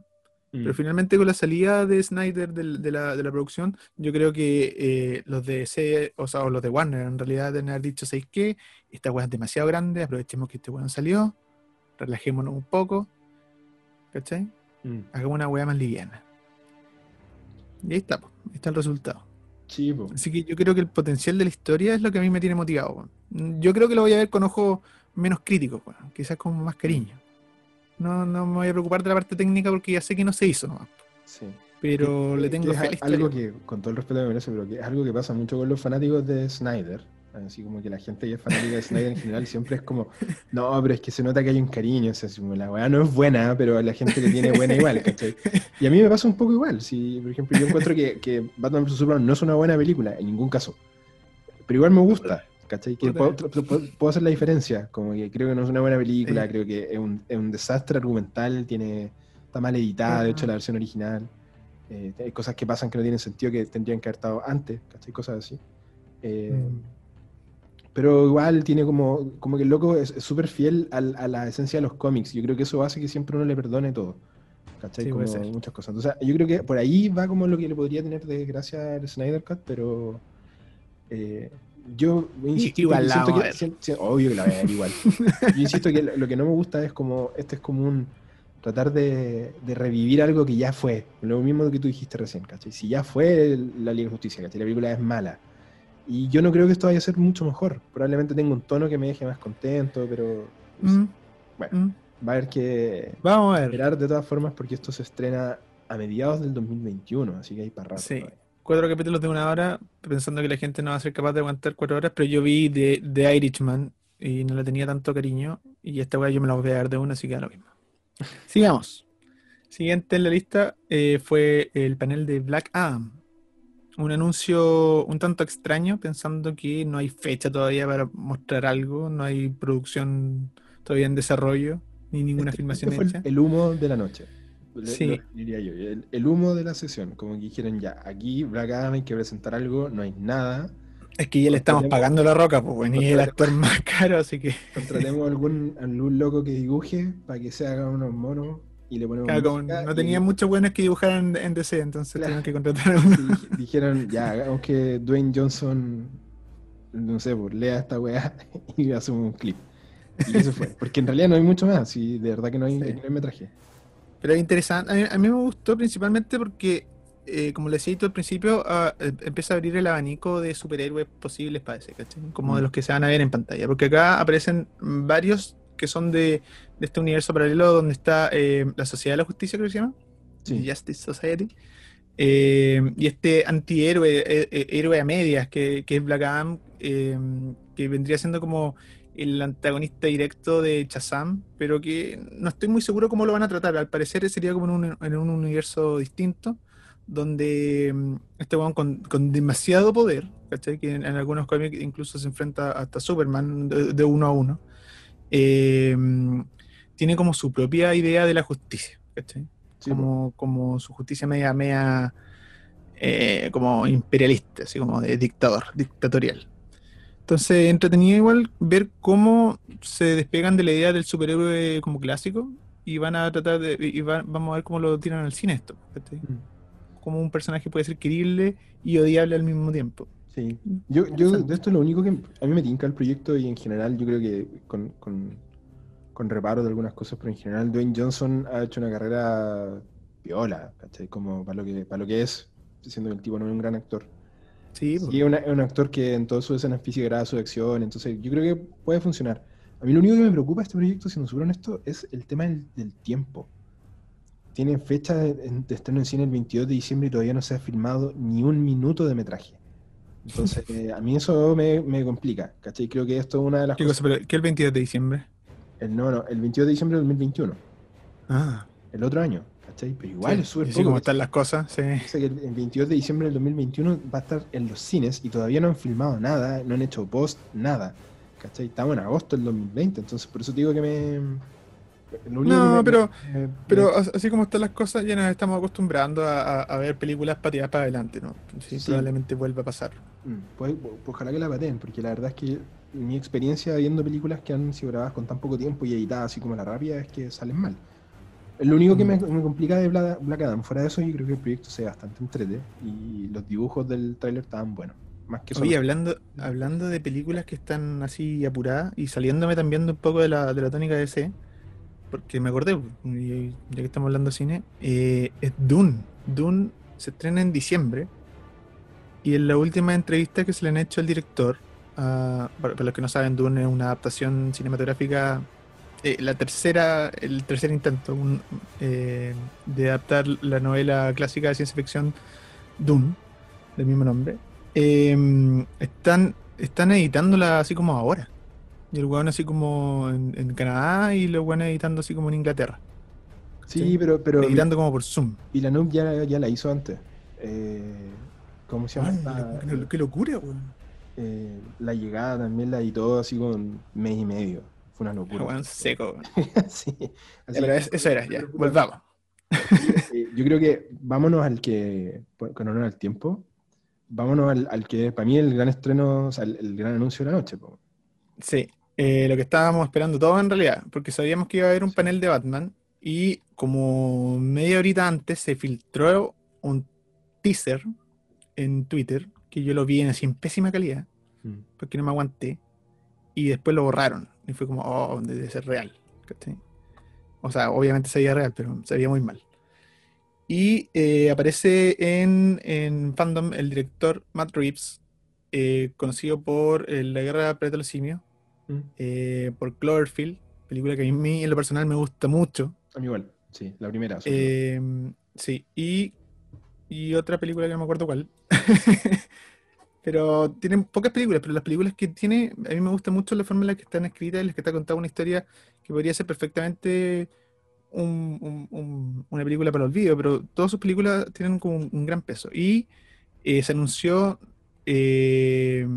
Mm. Pero finalmente con la salida de Snyder de, la, producción, yo creo que eh, los de C, o sea, o los de Warner en realidad deben haber dicho, ¿sabéis qué? Esta weá es demasiado grande, aprovechemos que este weón salió, relajémonos un poco, ¿cachai? Mm. Hagamos una weá más liviana. Y ahí está, ahí está el resultado. Sí. Así que yo creo que el potencial de la historia es lo que a mí me tiene motivado. Yo creo que lo voy a ver con ojos menos críticos, quizás con más cariño. No, no me voy a preocupar de la parte técnica porque ya sé que no se hizo nomás. Sí. Pero Que- le que tengo es fe a la historia. algo que, con todo el respeto que me merece, pero que es algo que pasa mucho con los fanáticos de Snyder. Así como que la gente que es fanática de Snyder en general siempre es como, no, pero es que se nota que hay un cariño. O sea, la weá no es buena, pero la gente le tiene buena igual, ¿cachai? Y a mí me pasa un poco igual. Si, por ejemplo, yo encuentro que, que Batman vs. Superman no es una buena película, en ningún caso. Pero igual me gusta, ¿cachai? Que puedo, puedo- puedo hacer la diferencia. Como que creo que no es una buena película, Sí. creo que es un, es un desastre argumental, tiene, está mal editada, de hecho, la versión original. Eh, hay cosas que pasan que no tienen sentido, que tendrían que haber estado antes, ¿cachai? Cosas así. Eh, Mm. Pero igual tiene como, como que el loco es súper fiel al- a la esencia de los cómics. Yo creo que eso hace que siempre uno le perdone todo. ¿Cachai? Sí, como muchas cosas. Entonces, yo creo que por ahí va como lo que le podría tener de gracia al Snyder Cut, pero eh, yo insistir igual la que, obvio que la voy a ver igual. Yo insisto que lo que no me gusta es como, este es como un tratar de, de revivir algo que ya fue. Lo mismo que tú dijiste recién, ¿cachai? Si ya fue la Liga de Justicia, ¿cachai? La película es mala. Y yo no creo que esto vaya a ser mucho mejor. Probablemente tenga un tono que me deje más contento, pero Mm, bueno, mm. va a haber que Vamos a ver. esperar de todas formas porque esto se estrena a mediados del 2021, así que hay para rato. Sí. todavía. Cuatro capítulos de una hora, pensando que la gente no va a ser capaz de aguantar cuatro horas, pero yo vi de, de Irishman y no le tenía tanto cariño. Y esta weá yo me la voy a dar de una, así que da lo mismo. Sigamos. Siguiente en la lista eh, fue el panel de Black Adam. Un anuncio un tanto extraño, pensando que no hay fecha todavía para mostrar algo, no hay producción todavía en desarrollo, ni ninguna Este- filmación este hecha. el, humo de la noche. Sí. diría yo. El, el humo de la sesión. Como que dijeron ya, aquí Black Adam hay que presentar algo, no hay nada. Es que ya le estamos pagando la roca, pues, bueno, y el actor más caro, así que Contratemos algún, algún loco que dibuje para que se hagan unos monos y le ponemos claro, como música no y- tenía muchos buenos que dibujaran en DC, entonces Claro. tuvieron que contratar a uno. dijeron, ya, hagamos que Dwayne Johnson, no sé, pues, lea esta weá y hacemos un clip. Y eso fue. Porque en realidad no hay mucho más, y de verdad que no hay, Sí. no hay metraje. Pero es interesante, a mí, a mí me gustó principalmente porque, eh, como le decía al principio, ah, eh, empieza a abrir el abanico de superhéroes posibles para ese, ¿cachai? Como de Mm. los que se van a ver en pantalla. Porque acá aparecen varios que son de, de este universo paralelo donde está eh, la Sociedad de la Justicia, creo que se llama. Sí. Justice Society. Eh, y este antihéroe, eh, héroe a medias, que, que es Black Adam, que vendría siendo como el antagonista directo de Shazam, pero que no estoy muy seguro cómo lo van a tratar. Al parecer sería como en un, en un universo distinto, donde mm, este weón con, con demasiado poder, ¿cachai? que en, en algunos cómics incluso se enfrenta hasta Superman de, de uno a uno, eh, tiene como su propia idea de la justicia, ¿cachai? Sí, como, como su justicia media, media eh, como imperialista, así como de dictador, dictatorial. Entonces, entretenido igual ver cómo se despegan de la idea del superhéroe como clásico y van a tratar de, y va- vamos a ver cómo lo tiran al cine esto, ¿cachai? Mm. Cómo un personaje puede ser querible y odiable al mismo tiempo. Sí. Yo, yo de esto lo único que a mí me tinca el proyecto y en general yo creo que con, con, con reparo de algunas cosas, pero en general Dwayne Johnson ha hecho una carrera viola, ¿cachai? Como para lo que, para lo que es, siendo que el tipo no es un gran actor. Sí. Sí, es una- es un actor que en todas sus escenas físicas graba su acción, entonces yo creo que puede funcionar. A mí lo único que me preocupa de este proyecto, siendo súper honesto, es el tema del, del tiempo. Tiene fecha de, de estreno en cine el 22 de diciembre y todavía no se ha filmado ni un minuto de metraje. Entonces, eh, a mí eso me, me complica, ¿cachai? Creo que esto es una de las ¿Qué cosas... cosa? ¿Pero qué el 22 de diciembre? El, no, no, el 22 de diciembre del 2021, Ah, el otro año, ¿cachai? Pero igual sí, es súper poco, como están las cosas, sí. Que el el 22 de diciembre del 2021 va a estar en los cines y todavía no han filmado nada, no han hecho post, nada. ¿Cachai? Estamos en agosto del 2020, entonces por eso te digo que me. No, pero- me- Pero me- así como están las cosas, ya nos estamos acostumbrando a, a- a ver películas pateadas para adelante, ¿no? Sí, Sí. probablemente vuelva a pasar. Mm, pues, pues, ojalá que la pateen, porque la verdad es que mi experiencia viendo películas que han sido grabadas con tan poco tiempo y editadas así como la rápida es que salen mal. Lo único que me, me complica de Bla- Black Adam, fuera de eso, yo creo que el proyecto sea bastante entrete y los dibujos del tráiler estaban buenos. Más que Oye, hablando, hablando de películas que están así apuradas y saliéndome también de un poco de la, de la tónica de DC, porque me acordé, ya que estamos hablando de cine, eh, es Dune. Dune se estrena en diciembre y en la última entrevista que se le han hecho al director, ah, para, los que no saben, Dune es una adaptación cinematográfica, eh, la tercera, el tercer intento eh, de adaptar la novela clásica de ciencia ficción Dune, del mismo nombre. Eh, están, están editándola así como ahora. Y el weón así como en, en Canadá y los weones editando así como en Inglaterra. Sí, ¿sí? pero, pero editando como por Zoom. Villeneuve ya, ya la hizo antes. Eh, ¿Cómo se llama? Qué, qué locura, weón. Eh, la llegada también la editó así con mes y medio. Fue una locura. weón seco, sí. Así pero es- eso era, ya. Volvamos. Yo creo que vámonos al que, con honor al tiempo, vámonos al, al que para mí el gran estreno, o sea, el, el gran anuncio de la noche. po. Sí, eh, lo que estábamos esperando todos en realidad, porque sabíamos que iba a haber un panel de Batman y como media horita antes se filtró un teaser en Twitter, que yo lo vi en así en pésima calidad, Mm. porque no me aguanté, y después lo borraron, y fue como, oh, debe ser real. ¿cachai? O sea, obviamente se veía real, pero se veía muy mal. Y eh, aparece en, en fandom el director Matt Reeves, eh, conocido por eh, La Guerra de los Simios, Mm. eh, por Cloverfield, película que a mí en lo personal me gusta mucho. A mí igual, sí, la primera. Eh, sí, y, y otra película que no me acuerdo cuál. pero tienen pocas películas, pero las películas que tiene, a mí me gusta mucho la forma en la que están escritas, en las que está contada una historia que podría ser perfectamente un- un- un- una película para el olvido, pero todas sus películas tienen como un, un gran peso. Y eh, se anunció eh,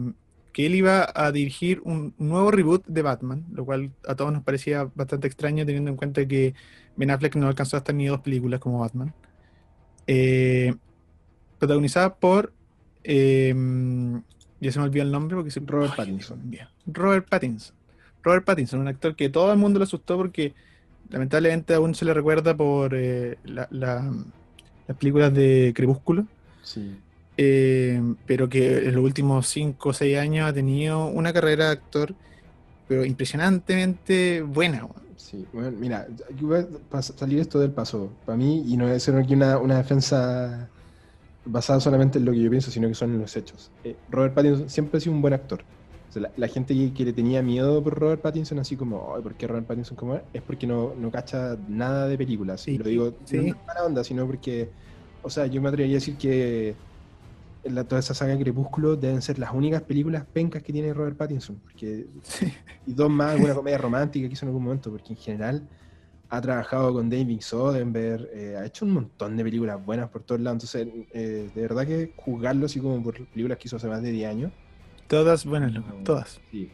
que él iba a dirigir un nuevo reboot de Batman, lo cual a todos nos parecía bastante extraño teniendo en cuenta que Ben Affleck no alcanzó hasta ni dos películas como Batman. Eh, protagonizada por. eh, ya se me olvidó el nombre porque se Robert Ay, Pattinson. Robert Pattinson. Robert Pattinson, un actor que todo el mundo lo asustó porque lamentablemente aún se le recuerda por eh, la- la- las películas de Crepúsculo. Sí. Eh, pero que en los últimos 5 o 6 años ha tenido una carrera de actor pero impresionantemente buena. Sí, bueno, mira, salir esto del paso. Para mí, y no es ser aquí una, una defensa basada solamente en lo que yo pienso, sino que son los hechos. Eh, Robert Pattinson siempre ha sido un buen actor. sea, la, la gente que, que le tenía miedo por Robert Pattinson, así como, ay, ¿por qué Robert Pattinson como es? Es porque no, no cacha nada de películas. Sí, Y lo digo sí. no en mala onda, sino porque, o sea, yo me atrevería a decir que la, toda esa saga Crepúsculo deben ser las únicas películas pencas que tiene Robert Pattinson. Porque, Sí. y dos más, alguna comedia romántica que hizo en algún momento, porque en general ha trabajado con David Soderbergh, eh, ha hecho un montón de películas buenas por todos lados. Entonces, eh, de verdad que juzgarlo así como por películas que hizo hace más de 10 años. Todas buenas, no, todas. Sí.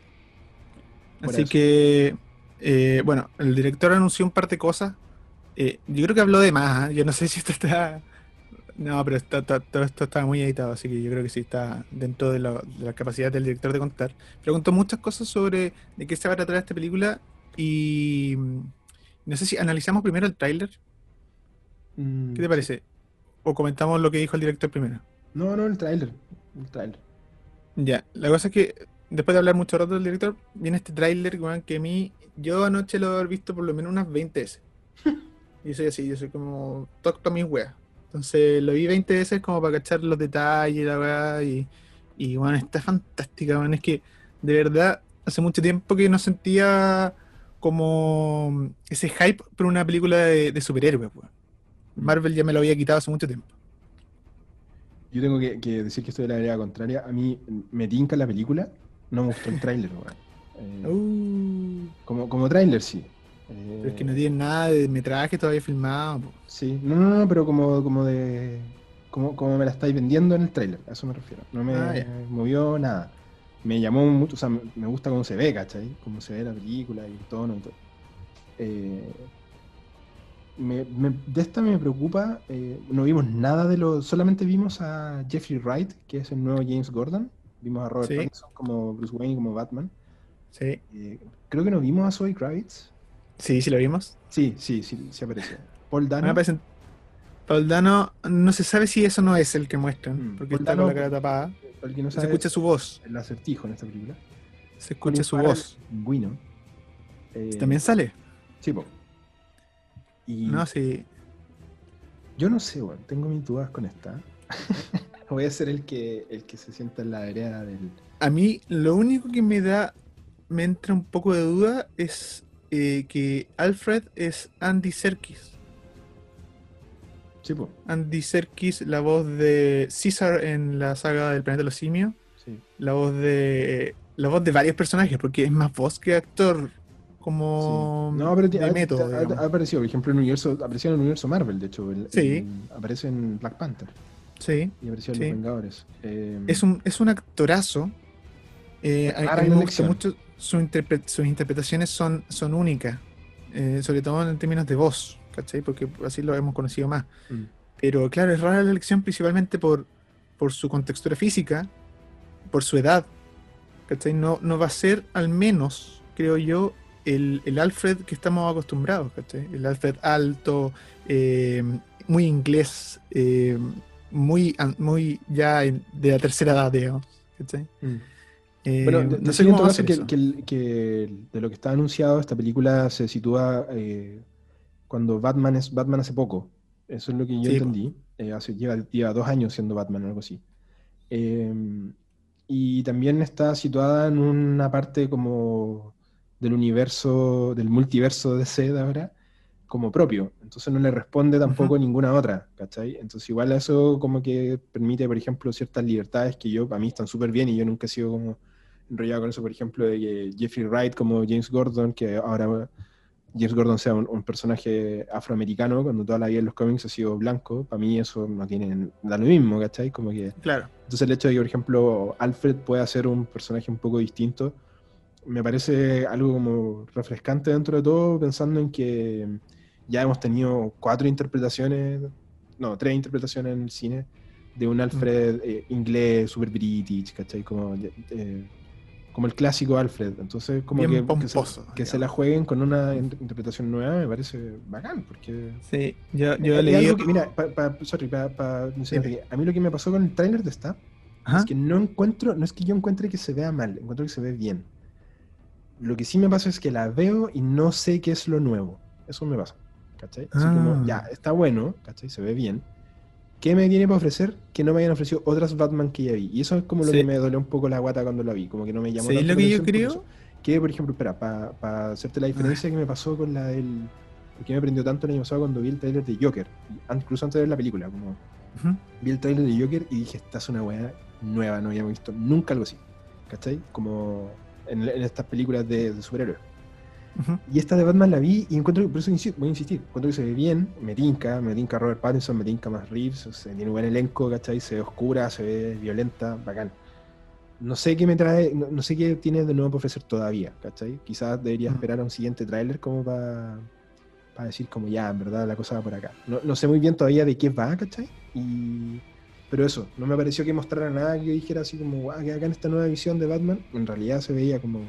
Así eso. que, eh, bueno, el director anunció un par de cosas. Eh, yo creo que habló de más. ¿ah? Yo no sé si esto está. No, pero está, está- todo esto está muy editado, así que yo creo que sí está dentro de la, de la capacidad del director de contar. Preguntó muchas cosas sobre de qué se va a tratar esta película y mm, no sé si analizamos primero el tráiler. Mm, ¿Qué te parece? O comentamos lo que dijo el director primero. No, no, el tráiler. El tráiler. Ya, la cosa es que después de hablar mucho rato del director, viene este tráiler, que a mí, yo anoche lo he visto por lo menos unas 20 veces. Y soy así, yo soy como, toco mis weas. Entonces lo vi 20 veces como para cachar los detalles, la weá, y, y bueno, está fantástica, weón. Es que de verdad, hace mucho tiempo que no sentía como ese hype por una película de, de superhéroes, weón. Marvel ya me lo había quitado hace mucho tiempo. Yo tengo que, que decir que estoy de la idea contraria. A mí me tinca la película, no me gustó el tráiler, weón. Eh, Uh, como, como tráiler, sí. Eh, pero es que no tiene nada de metraje todavía filmado. po. Sí, no, no, no, pero como, como de. Como, como me la estáis vendiendo en el tráiler, a eso me refiero. No me Ah, movió nada. Me llamó mucho, o sea, me, me gusta cómo se ve, ¿cachai? Cómo se ve la película y el tono y todo. Eh, me- me- de esta me preocupa, eh, no vimos nada de lo, solamente vimos a Jeffrey Wright, que es el nuevo James Gordon. Vimos a Robert Sí. Pattinson como Bruce Wayne y como Batman. Sí, Eh, creo que no vimos a Zoe Kravitz. Sí, sí lo vimos. Sí, sí, sí, sí aparece. Paul Dano. Paul Dano, no se sabe si eso no es el que muestran, Mm, porque Paul está Dano- con la cara tapada. no Se sabe, escucha su voz, el acertijo en esta película. se escucha su voz. Pingüino. Eh, También sale. Sí, po. Y No, sí. yo no sé, weón, tengo mis dudas con esta. Voy a ser el que, el que se sienta en la vereda del. A mí lo único que me da, me entra un poco de duda es eh, que Alfred es Andy Serkis. Sí, po. Andy Serkis, la voz de Caesar en la saga del planeta de los simios, Sí. la voz de la voz de varios personajes, porque es más voz que actor como Sí. No, pero de ha, método, ha- aparecido, por ejemplo, en el universo, apareció en el universo Marvel, de hecho. el- Sí. aparece en Black Panther Sí. y apareció en. Los Vengadores. Eh, Es un, es un actorazo. Eh, a, a Rara mí la me gusta elección. mucho. Su interpre- sus interpretaciones son, son únicas. eh, sobre todo en términos de voz. ¿Cachai? Porque así lo hemos conocido más. mm, Pero claro, es rara la elección principalmente por, por su contextura física, por su edad. ¿Cachai? No, no va a ser al menos, creo yo, el, el Alfred que estamos acostumbrados. ¿cachai? El Alfred alto, eh, muy inglés, eh, muy, muy ya de la tercera edad, digamos. ¿cachai? mm. Eh, Bueno, de- no sé cómo que, que que de lo que está anunciado, esta película se sitúa eh, cuando Batman es Batman hace poco. Eso es lo que yo Sí, entendí. Eh, hace, lleva, lleva dos años siendo Batman o algo así. Eh, y también está situada en una parte como del universo, del multiverso de de ahora, como propio. Entonces no le responde tampoco ninguna otra, ¿cachai? Entonces igual eso como que permite, por ejemplo, ciertas libertades que yo, para mí están súper bien y yo nunca he sido como enrollado con eso, por ejemplo, de que Jeffrey Wright como James Gordon, que ahora James Gordon sea un, un personaje afroamericano, cuando toda la vida en los cómics ha sido blanco, para mí eso no tiene, da lo mismo, ¿cachai? Como que Claro. entonces el hecho de que, por ejemplo, Alfred pueda ser un personaje un poco distinto, me parece algo como refrescante dentro de todo, pensando en que ya hemos tenido cuatro interpretaciones, no, tres interpretaciones en el cine de un Alfred eh, inglés, super british, ¿cachai? Como, eh, como el clásico Alfred. Entonces, como Bien que, que, se, pomposo, que se la jueguen con una in- interpretación nueva me parece bacán, porque... Sí, yo, yo he Es leído. que, mira, pa- pa- sorry, pa- no sé, Dime. a mí lo que me pasó con el tráiler de esta Ajá. es que no encuentro, no es que yo encuentre que se vea mal, encuentro que se ve bien. Lo que sí me pasa es que la veo y no sé qué es lo nuevo. Eso me pasa. ¿Cachai? Así Ah. como, ya, está bueno, ¿cachai? Se ve bien. ¿Qué me tiene para ofrecer que no me hayan ofrecido otras Batman que ya vi? Y eso es como lo Sí. que me dolió un poco la guata cuando la vi, como que no me llamó ¿Sabéis tanto lo que la yo creo? Que, por ejemplo, espera, para hacerte la diferencia que me pasó con la del... ¿Por qué me prendió tanto el año pasado cuando vi el trailer de Joker? Incluso antes de ver la película, como vi el trailer de Joker y dije, esta es una weá nueva, no habíamos visto nunca algo así. ¿Cachai? Como en, en estas películas de, de superhéroes. Y esta de Batman la vi y encuentro, por eso voy a insistir, encuentro que se ve bien, me tinca, me tinca Robert Pattinson, me tinca más Reeves, o sea, tiene un buen elenco, ¿cachai? Se ve oscura, se ve violenta, bacán. No sé qué me trae, no, no sé qué tiene de nuevo para ofrecer todavía, ¿cachai? Quizás debería esperar a un siguiente tráiler como para decir como ya, en verdad la cosa va por acá. No, no sé muy bien todavía de qué va, ¿cachai? Y... Pero eso, no me pareció que mostrara nada que yo dijera así como, guau, que acá en esta nueva visión de Batman, en realidad se veía como...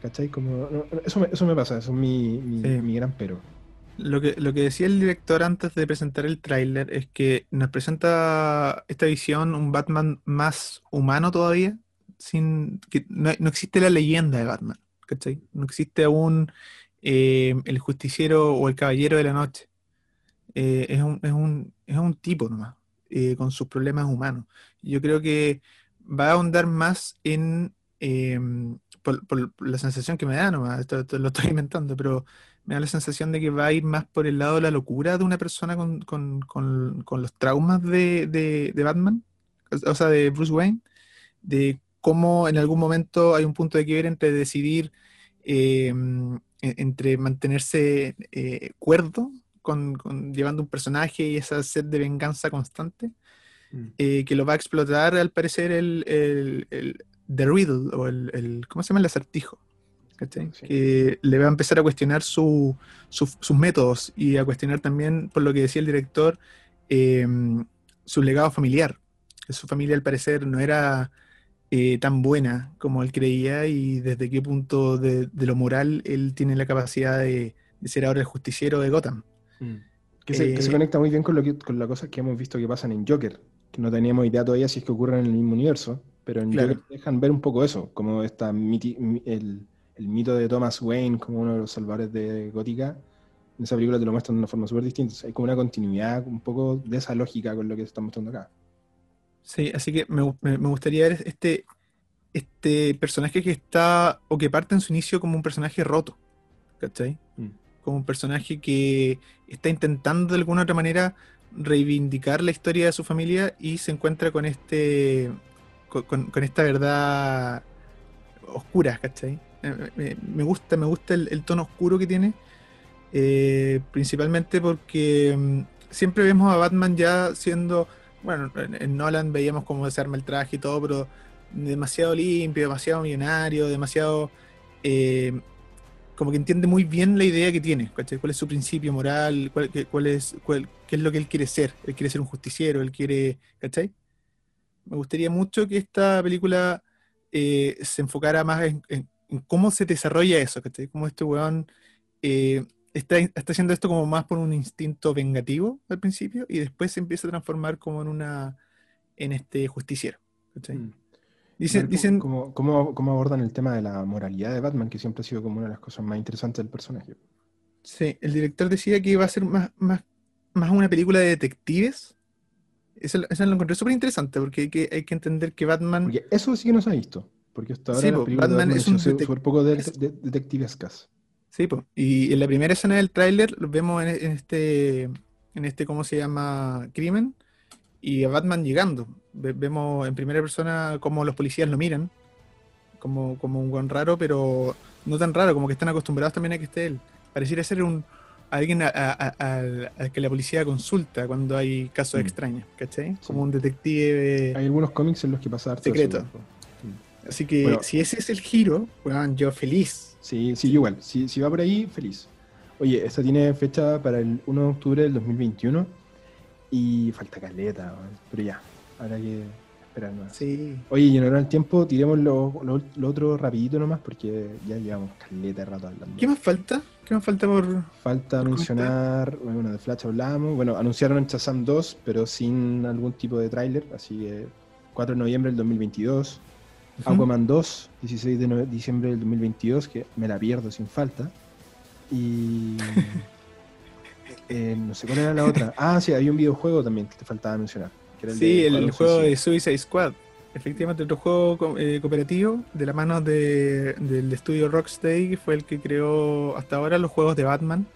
¿Cachai? Como, no, eso, me, eso me pasa, eso es mi, mi, Sí. mi gran pero. Lo que, lo que decía el director antes de presentar el tráiler es que nos presenta esta visión un Batman más humano todavía, sin que no, no existe la leyenda de Batman, ¿cachai? No existe aún eh, el justiciero o el caballero de la noche. Eh, es un, es un, es un tipo nomás, eh, con sus problemas humanos. Yo creo que va a ahondar más en, eh, por, por la sensación que me da nomás, esto, esto lo estoy inventando, pero me da la sensación de que va a ir más por el lado de la locura de una persona con, con- con- con los traumas de, de- de Batman, o sea, de Bruce Wayne, de cómo en algún momento hay un punto de quiebre entre decidir, eh, en- entre mantenerse eh, cuerdo, con, con- llevando un personaje y esa sed de venganza constante, eh, que lo va a explotar al parecer el, el, el- The Riddle, o el, el- ¿cómo se llama? El acertijo. ¿cachai? Sí. Que le va a empezar a cuestionar su- su- sus métodos y a cuestionar también, por lo que decía el director, eh, su legado familiar. Su familia al parecer no era eh, tan buena como él creía y desde qué punto de, de lo moral él tiene la capacidad de, de ser ahora el justiciero de Gotham. Que se, que se Eh, conecta muy bien con, lo que, con las cosas que hemos visto que pasan en Joker, que no teníamos idea todavía si es que ocurren en el mismo universo, pero en Claro. Dejan ver un poco eso, como esta miti- mi- el, el mito de Thomas Wayne como uno de los salvadores de Gótica. En esa película te lo muestran de una forma súper distinta. O sea, hay como una continuidad un poco de esa lógica con lo que se está mostrando acá. Sí, así que me, me- me gustaría ver este, este personaje que está, o que parte en su inicio como un personaje roto, ¿cachai? Mm. Como un personaje que está intentando de alguna otra manera reivindicar la historia de su familia y se encuentra con este, con, esta verdad oscura, ¿cachai? Eh, Me, gusta, me gusta el, tono oscuro que tiene, eh, principalmente porque mm, siempre vemos a Batman ya siendo bueno, en, en Nolan veíamos cómo se arma el traje y todo, pero demasiado limpio, demasiado millonario, demasiado... eh, como que entiende muy bien la idea que tiene, ¿cachai? ¿Cuál es su principio moral? ¿Cuál, qué, cuál es, cuál- qué es lo que él quiere ser? Él quiere ser un justiciero, él quiere... ¿Cachai? Me gustaría mucho que esta película eh, se enfocara más en, en- en cómo se desarrolla eso, ¿cachai? Cómo este weón eh, está, está haciendo esto como más por un instinto vengativo al principio y después se empieza a transformar como en una en este justiciero. ¿cachai? Mm. Dicen, dicen cómo, cómo, cómo abordan el tema de la moralidad de Batman, que siempre ha sido como una de las cosas más interesantes del personaje. sí, el director decía que iba a ser más, más, más una película de detectives. Eso, lo- eso lo encontré súper interesante porque hay que, hay que entender que Batman Porque eso sí que no se ha visto. Porque hasta ahora Sí, po, Batman Batman es un detec- poco de, de- detectivescas. Sí, po. y en la primera escena del tráiler lo vemos en, en este, en este, ¿cómo se llama? Crimen, y a Batman llegando. Ve- vemos en primera persona cómo los policías lo miran, como, como un buen raro, pero no tan raro, como que están acostumbrados también a que esté él. Pareciera ser un alguien a- a- a- al, que la policía consulta cuando hay casos Mm. extraños, ¿cachai? Sí. Como un detective. Hay algunos cómics en los que pasa harto eso, Secreto. po. Así que Bueno. si ese es el giro, weón, yo feliz. Sí, sí, igual. Si, si va por ahí, feliz. Oye, esta tiene fecha para el 1 de octubre del 2021 y falta caleta, pero ya, habrá que Sí. Oye, y en honor al tiempo, tiremos lo, lo- lo otro rapidito nomás porque ya llevamos caleta de rato hablando. ¿Qué más falta? ¿Qué más falta por...? Falta por mencionar, bueno, de Flash hablamos, bueno, anunciaron Shazam 2, pero sin algún tipo de tráiler, así que 4 de noviembre del 2022. Ujú. Aquaman 2, 16 de diciembre del 2022, que me la pierdo sin falta. Y Eh, no sé cuál era la otra. Ah, sí, había un videojuego también que te faltaba mencionar. Sí, el, juego de Suicide Squad. Efectivamente, otro juego co- eh, cooperativo de la mano de- del estudio Rocksteady, que fue el que creó hasta ahora los juegos de Batman.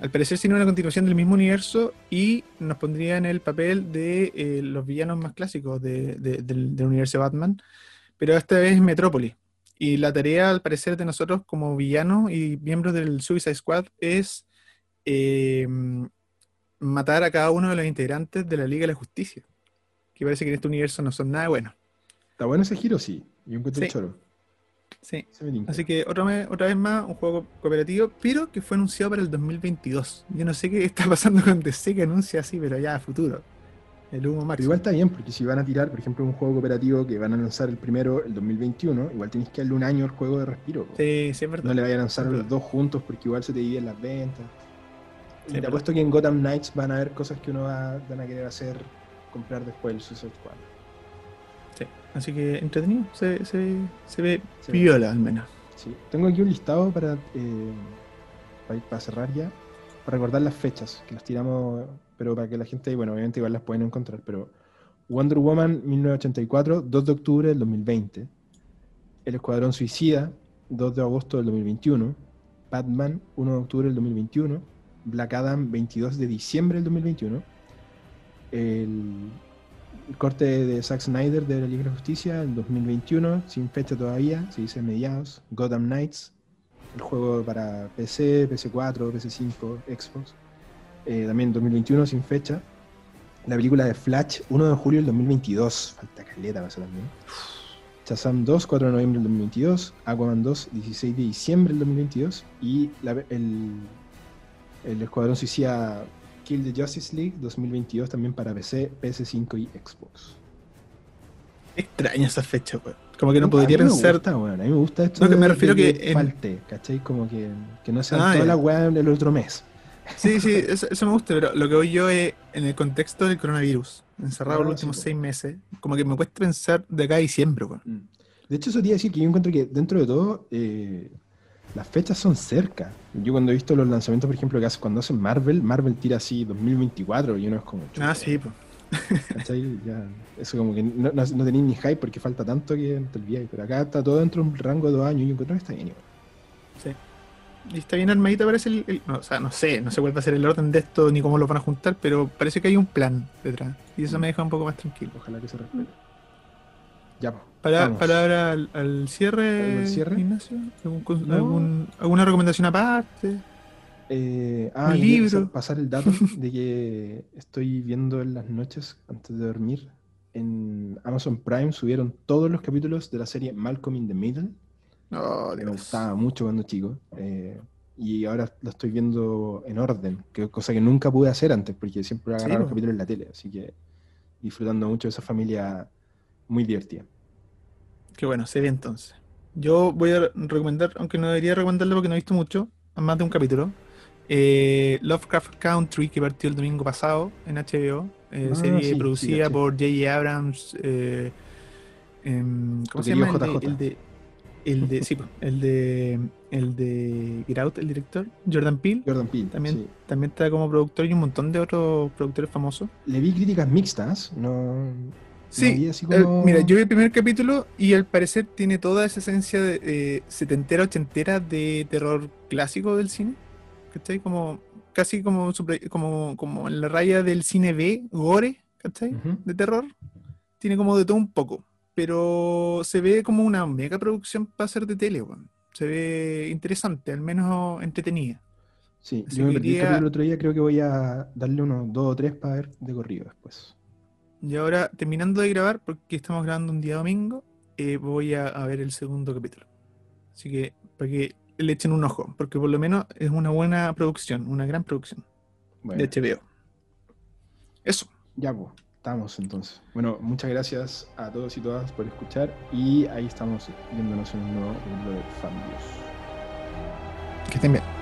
Al parecer tiene una continuación del mismo universo y nos pondría en el papel de eh, los villanos más clásicos de- de- del, del universo de Batman, pero esta vez Metrópolis. Y la tarea, al parecer, de nosotros como villanos y miembros del Suicide Squad es eh, matar a cada uno de los integrantes de la Liga de la Justicia. Que parece que en este universo no son nada buenos. ¿Está bueno ese giro? Sí. Yo encuentro Sí. el choro. Sí. Así que otra vez, otra vez más, un juego cooperativo, pero que fue anunciado para el 2022. Yo no sé qué está pasando con DC que anuncia así, pero ya a futuro. El humo Pero máximo. igual está bien, porque si van a tirar, por ejemplo, un juego cooperativo que van a lanzar el primero el 2021, igual tenéis que darle un año al juego de respiro. po. Sí, sí, es verdad. No le vayan a lanzar los dos juntos porque igual se te dividen las ventas. Sí, y te pero- apuesto que en Gotham Knights van a haber cosas que uno va, van a querer hacer, comprar después el Suicide Squad. Sí. Así que entretenido. Se, se, se ve Se ve. viola al menos. Sí. Tengo aquí un listado para, eh, para, para cerrar ya, para recordar las fechas, que las tiramos, pero para que la gente, bueno, obviamente igual las pueden encontrar, pero Wonder Woman 1984, 2 de octubre del 2020, El Escuadrón Suicida, 2 de agosto del 2021, Batman, 1 de octubre del 2021, Black Adam, 22 de diciembre del 2021, el, corte de Zack Snyder de la Liga de Justicia, el 2021, sin fecha todavía, se dice mediados, Gotham Knights, el juego para PC, PC4, PC5, Xbox, eh, también 2021, sin fecha, la película de Flash, 1 de julio del 2022, falta caleta para eso también. Shazam 2, 4 de noviembre del 2022. Aquaman 2, 16 de diciembre del 2022. Y el, el Escuadrón Suicida Kill the Justice League 2022 también para PC, PS5 y Xbox. Extraña esa fecha, weón. Como que no A podría mí me pensar. gusta, weón, a mí me gusta esto. No, que me refiero de que en- falte, ¿cachai? Como que, que no sean Ah, todas ya. las weas del otro mes. Sí, sí, eso, eso me gusta, pero lo que voy yo es en el contexto del coronavirus, encerrado Ah, los últimos seis meses, como que me cuesta pensar de acá a diciembre, weón. Mm. De hecho, eso te iba a decir que yo encuentro que dentro de todo, eh, las fechas son cerca. Yo cuando he visto los lanzamientos, por ejemplo, que hace, cuando hacen Marvel, Marvel tira así 2024 y uno es como... Ah, chuta, sí, pues. eso como que no, no, no tenéis ni hype porque falta tanto que te olvidáis. Pero acá está todo dentro de un rango de dos años y yo encuentro que está bien igual. Y está bien armadito, parece el, el- no, o sea, no sé, no sé cuál va a ser el orden de esto ni cómo lo van a juntar, pero parece que hay un plan detrás. Y eso me deja un poco más tranquilo. Ojalá que se respete. Ya. Para, palabra al, al cierre, ¿Al cierre? Ignacio. ¿Algún No. algún- ¿Alguna recomendación aparte? Eh, ah, Un libro. pasar- el dato de que estoy viendo en las noches antes de dormir. En Amazon Prime subieron todos los capítulos de la serie Malcolm in the Middle. Oh, me gustaba mucho cuando chico. eh, y ahora lo estoy viendo en orden, que cosa que nunca pude hacer antes, porque siempre Sí, agarraba los po. capítulos en la tele. Así que disfrutando mucho de esa familia muy divertida. Qué bueno, se ve entonces. Yo voy a recomendar, aunque no debería recomendarlo porque no he visto mucho, más de un capítulo. eh, Lovecraft Country, que partió el domingo pasado en HBO. eh, Ah, serie sí, producida por J.J. Abrams. eh, em, ¿Cómo se llama? querido El de, el de, el de- sí, po, el de, el de Get Out, el director, Jordan Peele. Jordan Peele. También, sí. también está como productor y un montón de otros productores famosos. Le vi críticas mixtas, no. Sí, así Eh, como- mira, yo vi el primer capítulo y al parecer tiene toda esa esencia de, eh, setentera, ochentera de terror clásico del cine. ¿Cachai? Como, casi como, como, como en la raya del cine B, gore, ¿cachai? Ujú. De terror. Tiene como de todo un poco. Pero se ve como una mega producción para ser de tele, weón. Se ve interesante, al menos entretenida. Sí, Así yo me perdí el quería- capítulo el otro día, creo que voy a darle unos dos o tres para ver de corrido después. Y ahora, terminando de grabar, porque estamos grabando un día domingo, eh, voy a, a ver el segundo capítulo. Así que, para que le echen un ojo, porque por lo menos es una buena producción, una gran producción Bueno, de HBO. Eso. ya pues, estamos entonces. Bueno, muchas gracias a todos y todas por escuchar y ahí estamos viéndonos en un nuevo capítulo de Family. Que estén bien.